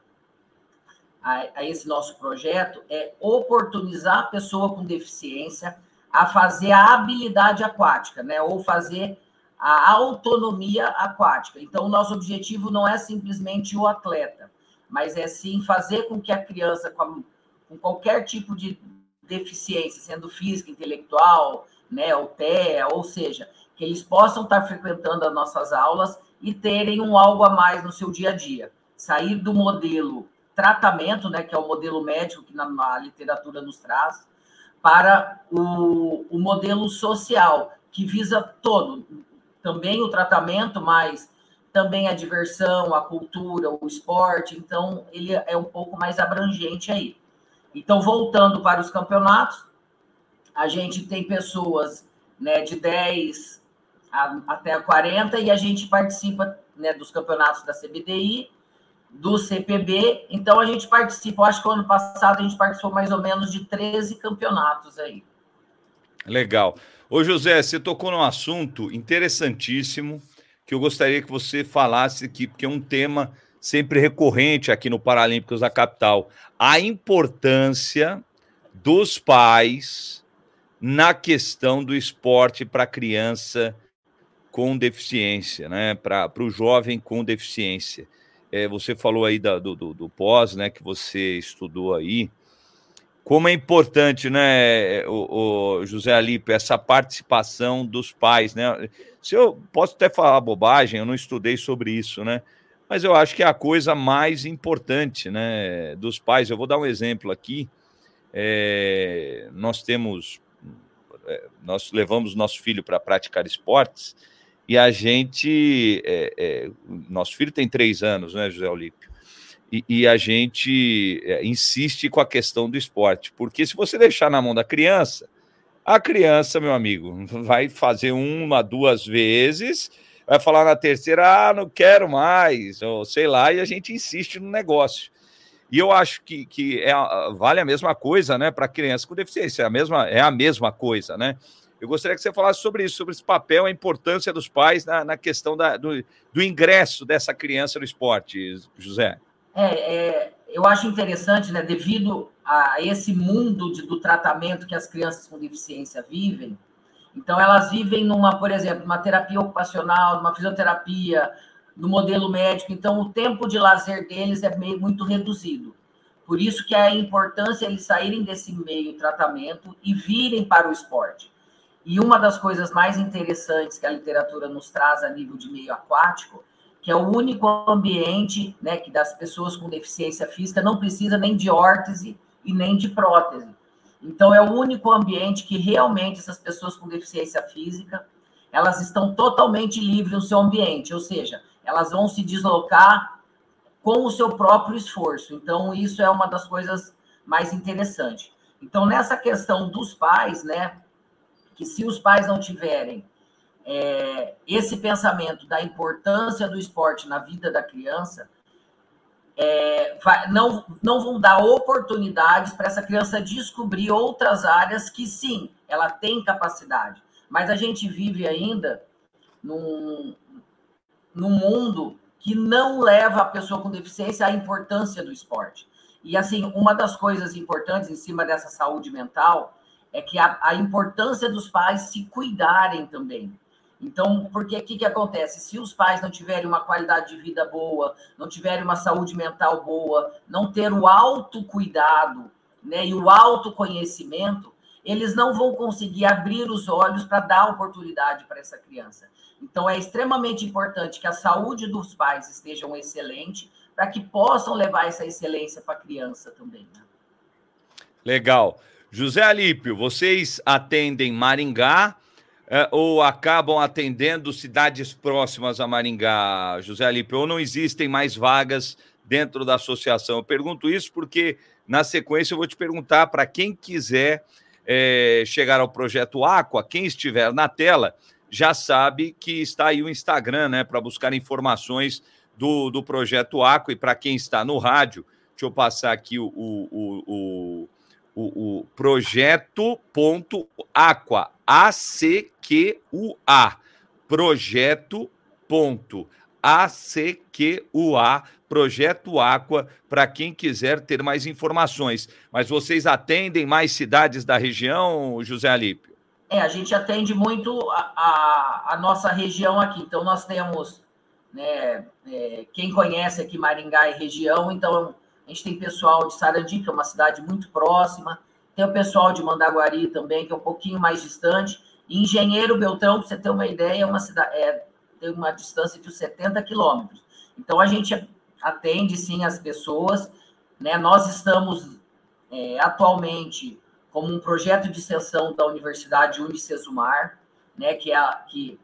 a, a esse nosso projeto é oportunizar a pessoa com deficiência a fazer a habilidade aquática, né? Ou fazer a autonomia aquática. Então, o nosso objetivo não é simplesmente o atleta, mas é sim fazer com que a criança com, com qualquer tipo de deficiência, sendo física, intelectual, né, ou TEA, ou seja, que eles possam estar frequentando as nossas aulas e terem um algo a mais no seu dia a dia. Sair do modelo tratamento, né, que é o modelo médico que na, na literatura nos traz, para o, o modelo social, que visa todo, também o tratamento, mas também a diversão, a cultura, o esporte, então ele é um pouco mais abrangente aí. Então, voltando para os campeonatos, a gente tem pessoas né, de 10 a, até 40 e a gente participa né, dos campeonatos da CBDI, do CPB. Então a gente participa, acho que ano passado a gente participou mais ou menos de 13 campeonatos aí. Legal. Ô José, você tocou num assunto interessantíssimo que eu gostaria que você falasse aqui, porque é um tema sempre recorrente aqui no Paralímpicos da Capital. A importância dos pais na questão do esporte para criança com deficiência, né? Para o jovem com deficiência. É, você falou aí da, do, do, do, pós, né? Que você estudou aí. Como é importante, né, o, o José Alipe, essa participação dos pais, né? Se eu posso até falar bobagem, eu não estudei sobre isso, né? Mas eu acho que é a coisa mais importante, né, dos pais. Eu vou dar um exemplo aqui. É, nós temos, nós levamos nosso filho para praticar esportes e a gente, é, é, nosso filho tem três anos, né, José Olímpio? E, e, a gente é, insiste com a questão do esporte, porque se você deixar na mão da criança, a criança, meu amigo, *laughs* vai fazer uma, duas vezes, vai falar na terceira, ah, não quero mais, ou sei lá, e a gente insiste no negócio. E eu acho que, que é, vale a mesma coisa, né, para criança com deficiência, é a mesma, é a mesma coisa, né? Eu gostaria que você falasse sobre isso, sobre esse papel, a importância dos pais na, na questão da, do, do ingresso dessa criança no esporte, José. É, é, eu acho interessante, né, devido a esse mundo de, do tratamento que as crianças com deficiência vivem, então elas vivem numa, por exemplo, uma terapia ocupacional, numa fisioterapia, no modelo médico, então o tempo de lazer deles é meio, muito reduzido. Por isso que é a importância eles saírem desse meio tratamento e virem para o esporte. E uma das coisas mais interessantes que a literatura nos traz a nível de meio aquático, que é o único ambiente né, que das pessoas com deficiência física não precisa nem de órtese e nem de prótese. Então, é o único ambiente que realmente essas pessoas com deficiência física, elas estão totalmente livres no seu ambiente, ou seja, elas vão se deslocar com o seu próprio esforço. Então, isso é uma das coisas mais interessantes. Então, nessa questão dos pais, né, que se os pais não tiverem é, esse pensamento da importância do esporte na vida da criança, é, não, não vão dar oportunidades para essa criança descobrir outras áreas que sim, ela tem capacidade. Mas a gente vive ainda num, num mundo que não leva a pessoa com deficiência à importância do esporte. E assim, uma das coisas importantes em cima dessa saúde mental é que a, a importância dos pais se cuidarem também. Então, porque o que, que acontece? Se os pais não tiverem uma qualidade de vida boa, não tiverem uma saúde mental boa, não ter o autocuidado né, e o autoconhecimento, eles não vão conseguir abrir os olhos para dar oportunidade para essa criança. Então, é extremamente importante que a saúde dos pais estejam excelente para que possam levar essa excelência para a criança também. Né? Legal. José Alípio, vocês atendem Maringá é, ou acabam atendendo cidades próximas a Maringá, José Alípio, ou não existem mais vagas dentro da associação? Eu pergunto isso porque, na sequência, eu vou te perguntar para quem quiser é, chegar ao projeto Aqua, quem estiver na tela, já sabe que está aí o Instagram, né, para buscar informações do, do projeto Aqua, e para quem está no rádio, deixa eu passar aqui o, o, o o, o projeto.aqua, A-C-Q-U-A, projeto.a-c-q-u-a, Projeto Aqua, para quem quiser ter mais informações. Mas vocês atendem mais cidades da região, José Alípio? É, a gente atende muito a, a, a nossa região aqui. Então, nós temos, né, é, quem conhece aqui Maringá e região, então a gente tem pessoal de Sarandi, que é uma cidade muito próxima, tem o pessoal de Mandaguari também, que é um pouquinho mais distante. Engenheiro Beltrão, para você ter uma ideia, é uma cidade, é, tem uma distância de 70 quilômetros. Então a gente atende sim as pessoas Né? Nós estamos é, atualmente como um projeto de extensão da Universidade Unicesumar, né, que, é a, que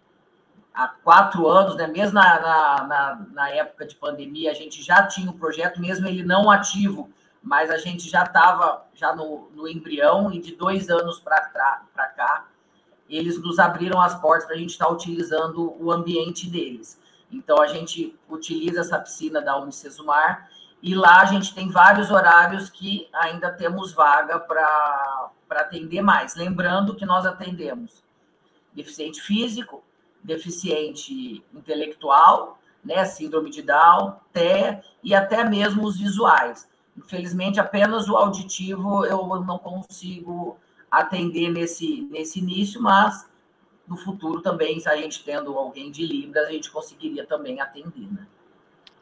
há quatro anos, né, mesmo na, na, na, época de pandemia, a gente já tinha um projeto, mesmo ele não ativo, mas a gente já estava já no, no embrião e de dois anos para cá, eles nos abriram as portas para a gente estar tá utilizando o ambiente deles. Então, a gente utiliza essa piscina da Unicesumar e lá a gente tem vários horários que ainda temos vaga para atender mais. Lembrando que nós atendemos deficiente físico, deficiente intelectual, né, síndrome de Down, TEA e até mesmo os visuais. Infelizmente, apenas o auditivo eu não consigo atender nesse, nesse início, mas no futuro também, a gente tendo alguém de Libras, a gente conseguiria também atender, né?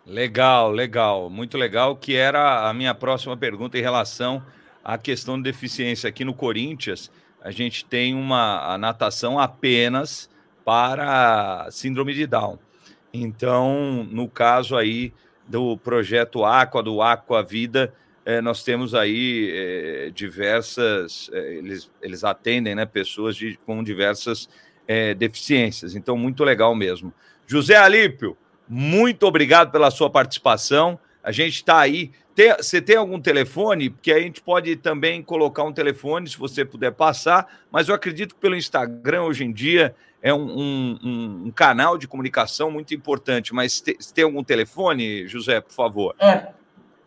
Legal, legal, muito legal, que era a minha próxima pergunta em relação à questão de deficiência. Aqui no Corinthians, a gente tem uma natação apenas para síndrome de Down. Então, no caso aí do projeto Aqua, do Aqua Vida, é, nós temos aí é, diversas, é, eles, eles atendem né, pessoas de, com diversas deficiências. Então, muito legal mesmo. José Alípio, muito obrigado pela sua participação. A gente está aí. Tem, você tem algum telefone? Porque a gente pode também colocar um telefone, se você puder passar, mas eu acredito que pelo Instagram hoje em dia é um, um, um canal de comunicação muito importante. Mas te, tem algum telefone, José, por favor? É,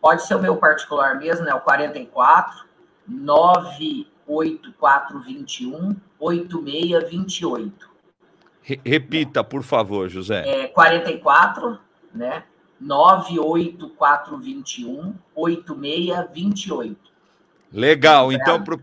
pode ser o meu particular mesmo, né? O 44 98421 8628. Repita, por favor, José. É 44, né? 98421 8628. Legal. Então, pro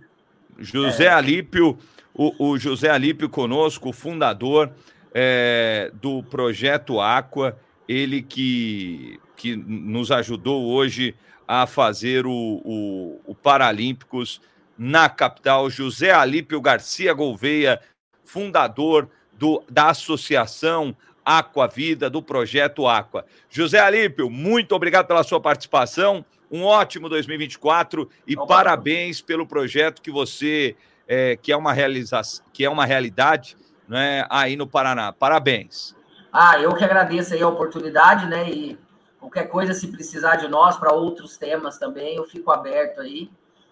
José é. Alípio, o, o, José Alípio conosco, fundador é, do projeto Aqua, ele que, que nos ajudou hoje a fazer o, o, o Paralímpicos na capital. José Alípio Garcia Gouveia, fundador do, da Associação Aqua Vida, do projeto Aqua. José Alípio, muito obrigado pela sua participação. Um ótimo 2024 e Opa. parabéns pelo projeto que você é, que é uma realização, que é uma realidade, né, aí no Paraná. Parabéns. Ah, eu que agradeço aí a oportunidade, né? E qualquer coisa, se precisar de nós para outros temas também, eu fico aberto aí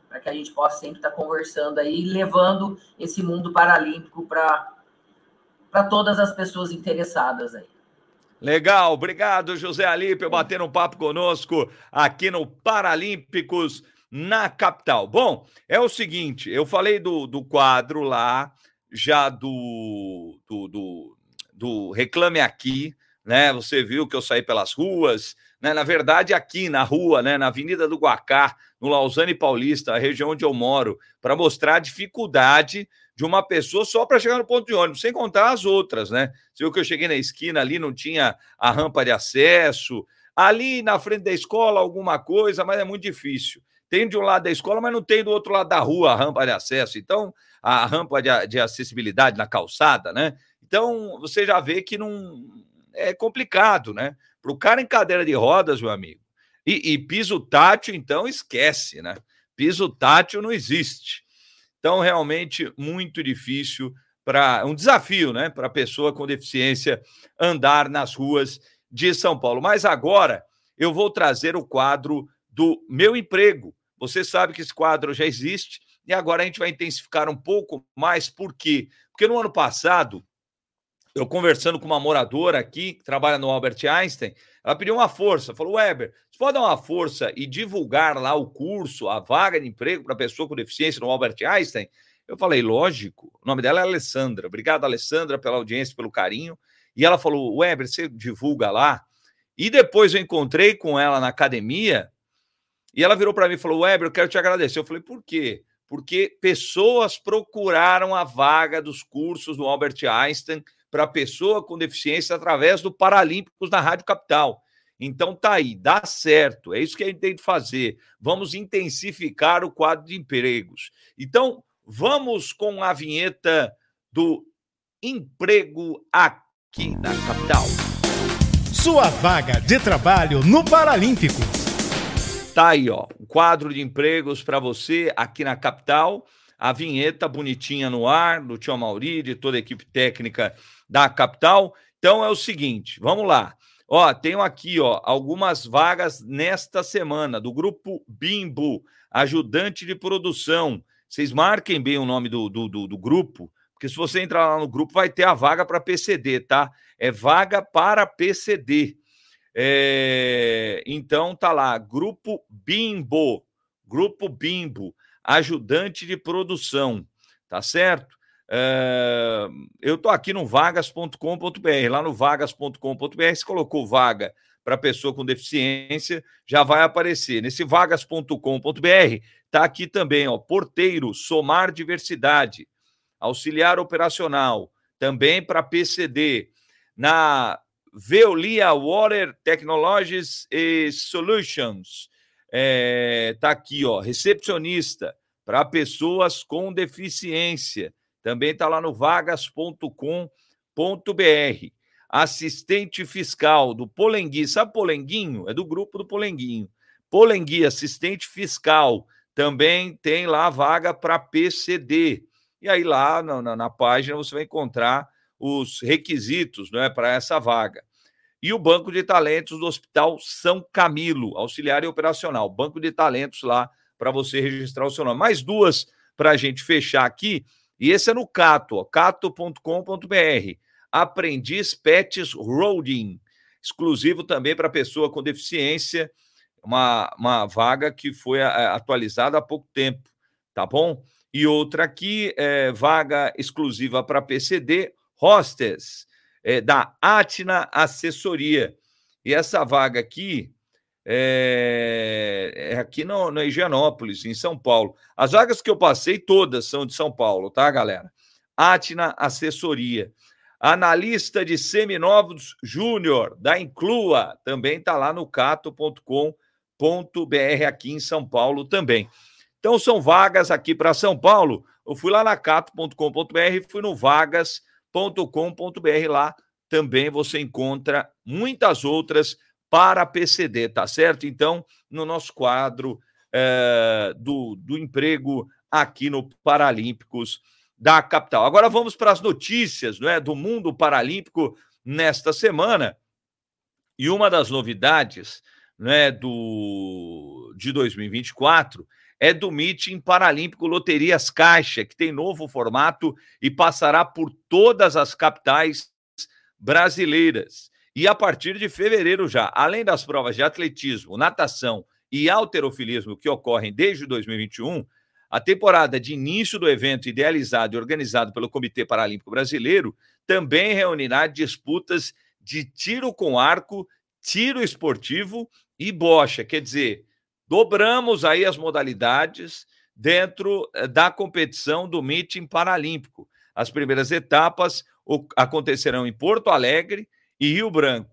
para que a gente possa sempre estar conversando aí, levando esse mundo paralímpico para todas as pessoas interessadas aí. Legal, obrigado, José Alípio, bater um papo conosco aqui no Paralímpicos na capital. Bom, é o seguinte, eu falei do, do quadro lá, já do, do, do, do Reclame Aqui, né? Você viu que eu saí pelas ruas, né? Na verdade, aqui na rua, né? Na Avenida do Guacar, no Lausanne Paulista, a região onde eu moro, para mostrar a dificuldade de uma pessoa só para chegar no ponto de ônibus, sem contar as outras, né? Você viu que eu cheguei na esquina ali, não tinha a rampa de acesso. Ali na frente da escola, alguma coisa, mas é muito difícil. Tem de um lado da escola, mas não tem do outro lado da rua a rampa de acesso. Então, a rampa de, de acessibilidade na calçada, né? Então, você já vê que não é complicado, né? Para o cara em cadeira de rodas, meu amigo. E, e piso tátil, então, esquece, né? Piso tátil não existe. Então, realmente, muito difícil para um desafio, né, para a pessoa com deficiência andar nas ruas de São Paulo. Mas agora eu vou trazer o quadro do meu emprego. Você sabe que esse quadro já existe e agora a gente vai intensificar um pouco mais. Por quê? Porque no ano passado, eu conversando com uma moradora aqui, que trabalha no Albert Einstein, ela pediu uma força, falou: Weber, você pode dar uma força e divulgar lá o curso, a vaga de emprego para pessoa com deficiência no Albert Einstein? Eu falei, lógico. O nome dela é Alessandra. Obrigado, Alessandra, pela audiência, pelo carinho. E ela falou: Weber, você divulga lá. E depois eu encontrei com ela na academia e ela virou para mim e falou: Weber, eu quero te agradecer. Eu falei: por quê? Porque pessoas procuraram a vaga dos cursos do Albert Einstein para pessoa com deficiência através do Paralímpicos na Rádio Capital. Então tá aí, dá certo. É isso que a gente tem que fazer. Vamos intensificar o quadro de empregos. Então, vamos com a vinheta do emprego aqui na capital. Sua vaga de trabalho no Paralímpicos. Tá aí, ó, um quadro de empregos para você aqui na capital. A vinheta bonitinha no ar, do tio Mauri, de toda a equipe técnica da capital. Então é o seguinte, vamos lá. Ó, tenho aqui, ó, algumas vagas nesta semana do grupo Bimbo, ajudante de produção. Vocês marquem bem o nome do, do, do, do grupo, porque se você entrar lá no grupo, vai ter a vaga para PCD, tá? É vaga para PCD. É... Então tá lá, grupo Bimbo, grupo Bimbo, ajudante de produção, tá certo? É... Eu tô aqui no vagas.com.br, lá no vagas.com.br, se colocou vaga para pessoa com deficiência, já vai aparecer. Nesse vagas.com.br tá aqui também, ó, porteiro, somar diversidade auxiliar operacional, também para PCD, na Veolia Water Technologies e Solutions. É, tá aqui, ó, recepcionista para pessoas com deficiência. Também está lá no vagas.com.br. Assistente fiscal do Polengui. Sabe Polenguinho? É do grupo do Polenguinho. Polengui, assistente fiscal. Também tem lá vaga para PCD. E aí lá na, na, na página você vai encontrar os requisitos não é, para essa vaga. E o Banco de Talentos do Hospital São Camilo, auxiliar e operacional. Banco de Talentos lá para você registrar o seu nome. Mais duas para a gente fechar aqui. E esse é no Cato, cato.com.br. Aprendiz Pets Roading, exclusivo também para pessoa com deficiência, uma, uma vaga que foi atualizada há pouco tempo, tá bom? E outra aqui, é, vaga exclusiva para PCD, hostess, é, da Atna Assessoria. E essa vaga aqui é, é aqui no, no Higienópolis, em São Paulo. As vagas que eu passei, todas são de São Paulo, tá, galera? Atna Assessoria. Analista de seminovos júnior, da Inclua, também está lá no cato.com.br, aqui em São Paulo também. Então, são vagas aqui para São Paulo. Eu fui lá na cato.com.br, fui no vagas.com.br lá também você encontra muitas outras para PCD, tá certo? Então, no nosso quadro é, do, do emprego aqui no Paralímpicos da capital. Agora vamos para as notícias não é, do mundo paralímpico nesta semana. E uma das novidades né, do, de 2024 é do Meeting Paralímpico Loterias Caixa, que tem novo formato e passará por todas as capitais brasileiras. E a partir de fevereiro já, além das provas de atletismo, natação e alterofilismo que ocorrem desde 2021, a temporada de início do evento, idealizado e organizado pelo Comitê Paralímpico Brasileiro, também reunirá disputas de tiro com arco, tiro esportivo e bocha. Quer dizer, Dobramos aí as modalidades dentro eh, da competição do meeting paralímpico. As primeiras etapas acontecerão em Porto Alegre e Rio Branco,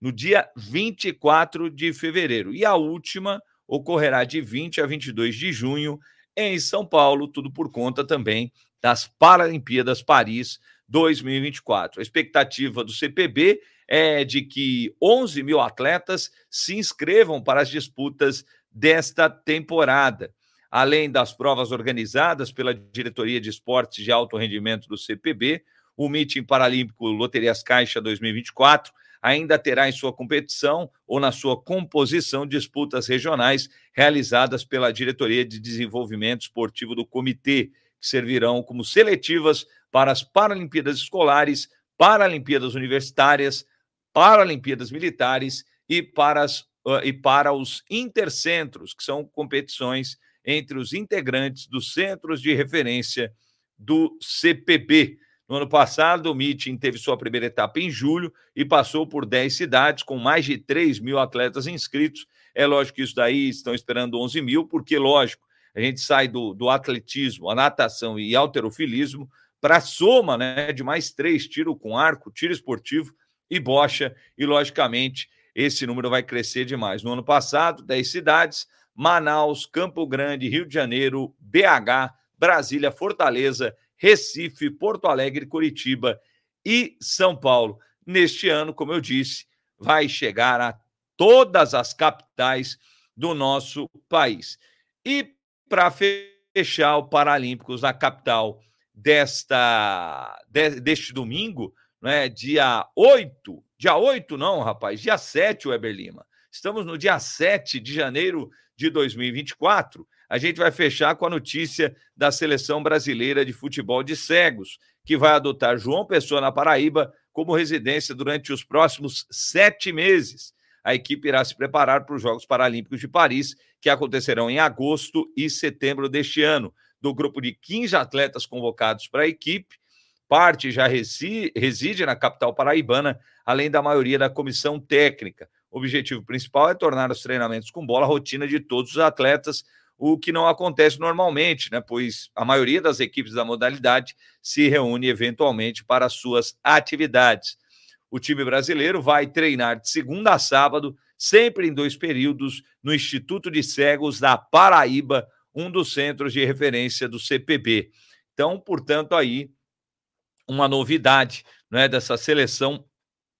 no dia 24 de fevereiro. E a última ocorrerá de 20 a 22 de junho em São Paulo, tudo por conta também das Paralimpíadas Paris 2024. A expectativa do CPB é de que 11 mil atletas se inscrevam para as disputas desta temporada. Além das provas organizadas pela Diretoria de Esportes de Alto Rendimento do CPB, o Meeting Paralímpico Loterias Caixa 2024 ainda terá em sua competição ou na sua composição disputas regionais realizadas pela Diretoria de Desenvolvimento Esportivo do Comitê, que servirão como seletivas para as Paralimpíadas Escolares, Paralimpíadas Universitárias, Paralimpíadas Militares e para as e para os intercentros, que são competições entre os integrantes dos centros de referência do CPB. No ano passado, o meeting teve sua primeira etapa em julho e passou por 10 cidades, com mais de 3 mil atletas inscritos. É lógico que isso daí estão esperando 11 mil, porque, lógico, a gente sai do, do atletismo, a natação e alterofilismo para a soma né, de mais três: tiro com arco, tiro esportivo e bocha. E, logicamente, esse número vai crescer demais. No ano passado, 10 cidades: Manaus, Campo Grande, Rio de Janeiro, BH, Brasília, Fortaleza, Recife, Porto Alegre, Curitiba e São Paulo. Neste ano, como eu disse, vai chegar a todas as capitais do nosso país. E para fechar o Paralímpicos na capital desta de, deste domingo, né, dia 8, dia 8 não, rapaz, dia 7, Weber Lima. Estamos no dia 7 de janeiro de 2024. A gente vai fechar com a notícia da seleção brasileira de futebol de cegos, que vai adotar João Pessoa na Paraíba como residência durante os próximos sete meses. A equipe irá se preparar para os Jogos Paralímpicos de Paris, que acontecerão em agosto e setembro deste ano. Do grupo de 15 atletas convocados para a equipe, parte já reside na capital paraibana, além da maioria da comissão técnica. O objetivo principal é tornar os treinamentos com bola rotina de todos os atletas, o que não acontece normalmente, né? Pois a maioria das equipes da modalidade se reúne eventualmente para suas atividades. O time brasileiro vai treinar de segunda a sábado, sempre em dois períodos, no Instituto de Cegos da Paraíba, um dos centros de referência do CPB. Então, portanto, aí uma novidade né, dessa seleção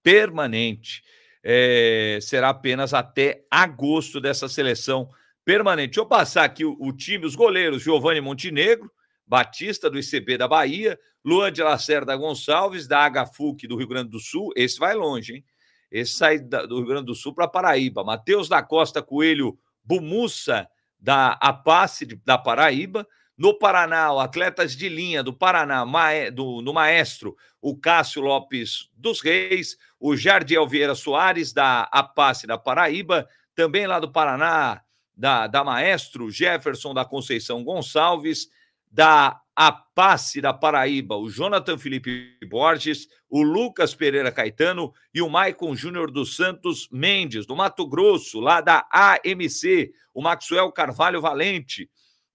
permanente é, será apenas até agosto dessa seleção permanente. Deixa eu passar aqui o, o time, os goleiros: Giovanni Montenegro, Batista do ICB da Bahia, Luan de Lacerda Gonçalves, da HFUC do Rio Grande do Sul. Esse vai longe, hein? Esse sai da, do Rio Grande do Sul para Paraíba. Matheus da Costa Coelho Bumussa, da APACE da Paraíba. No Paraná, o atletas de linha do Paraná, do, no Maestro, o Cássio Lopes dos Reis, o Jardiel Vieira Soares, da APACE da Paraíba, também lá do Paraná, da, da Maestro, Jefferson da Conceição Gonçalves, da APACE da Paraíba, o Jonathan Felipe Borges, o Lucas Pereira Caetano e o Maicon Júnior dos Santos Mendes, do Mato Grosso, lá da AMC, o Maxwell Carvalho Valente,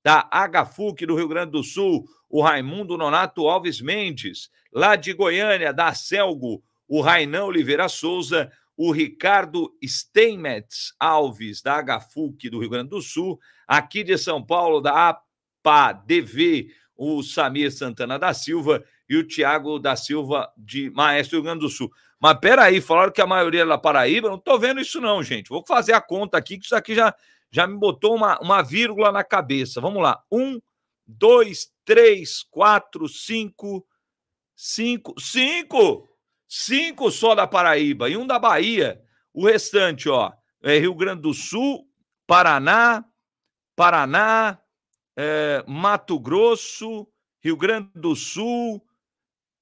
da HFUC do Rio Grande do Sul, o Raimundo Nonato Alves Mendes, lá de Goiânia, da Celgo, o Rainan Oliveira Souza, o Ricardo Steinmetz Alves, da HFUC do Rio Grande do Sul, aqui de São Paulo, da APA-DV, o Samir Santana da Silva e o Tiago da Silva, de Maestro do Rio Grande do Sul. Mas peraí, falaram que a maioria é da Paraíba, não estou vendo isso não, gente. Vou fazer a conta aqui, que isso aqui já já me botou uma, uma vírgula na cabeça. Vamos lá. Um, dois, três, quatro, cinco, cinco, cinco, cinco só da Paraíba e um da Bahia. O restante, ó, é Rio Grande do Sul, Paraná, Paraná, é, Mato Grosso, Rio Grande do Sul,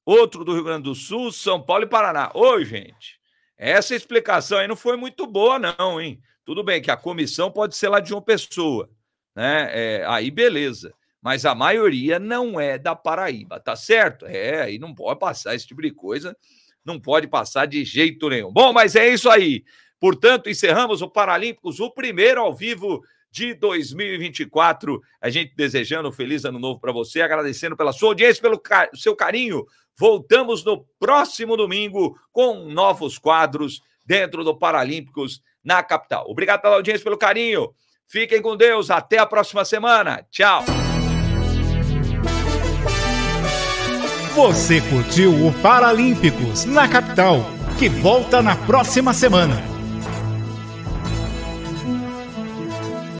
outro do Rio Grande do Sul, São Paulo e Paraná. Ô, gente, essa explicação aí não foi muito boa, não, hein? Tudo bem que a comissão pode ser lá de uma pessoa, né? É, aí beleza. Mas a maioria não é da Paraíba, tá certo? É, aí não pode passar esse tipo de coisa, não pode passar de jeito nenhum. Bom, mas é isso aí. Portanto, encerramos o Paralímpicos, o primeiro ao vivo de 2024. A gente desejando um feliz ano novo para você, agradecendo pela sua audiência, pelo car seu carinho. Voltamos no próximo domingo com novos quadros dentro do Paralímpicos na capital. Obrigado pela audiência, pelo carinho. Fiquem com Deus. Até a próxima semana. Tchau. Você curtiu o Paralímpicos na capital, que volta na próxima semana.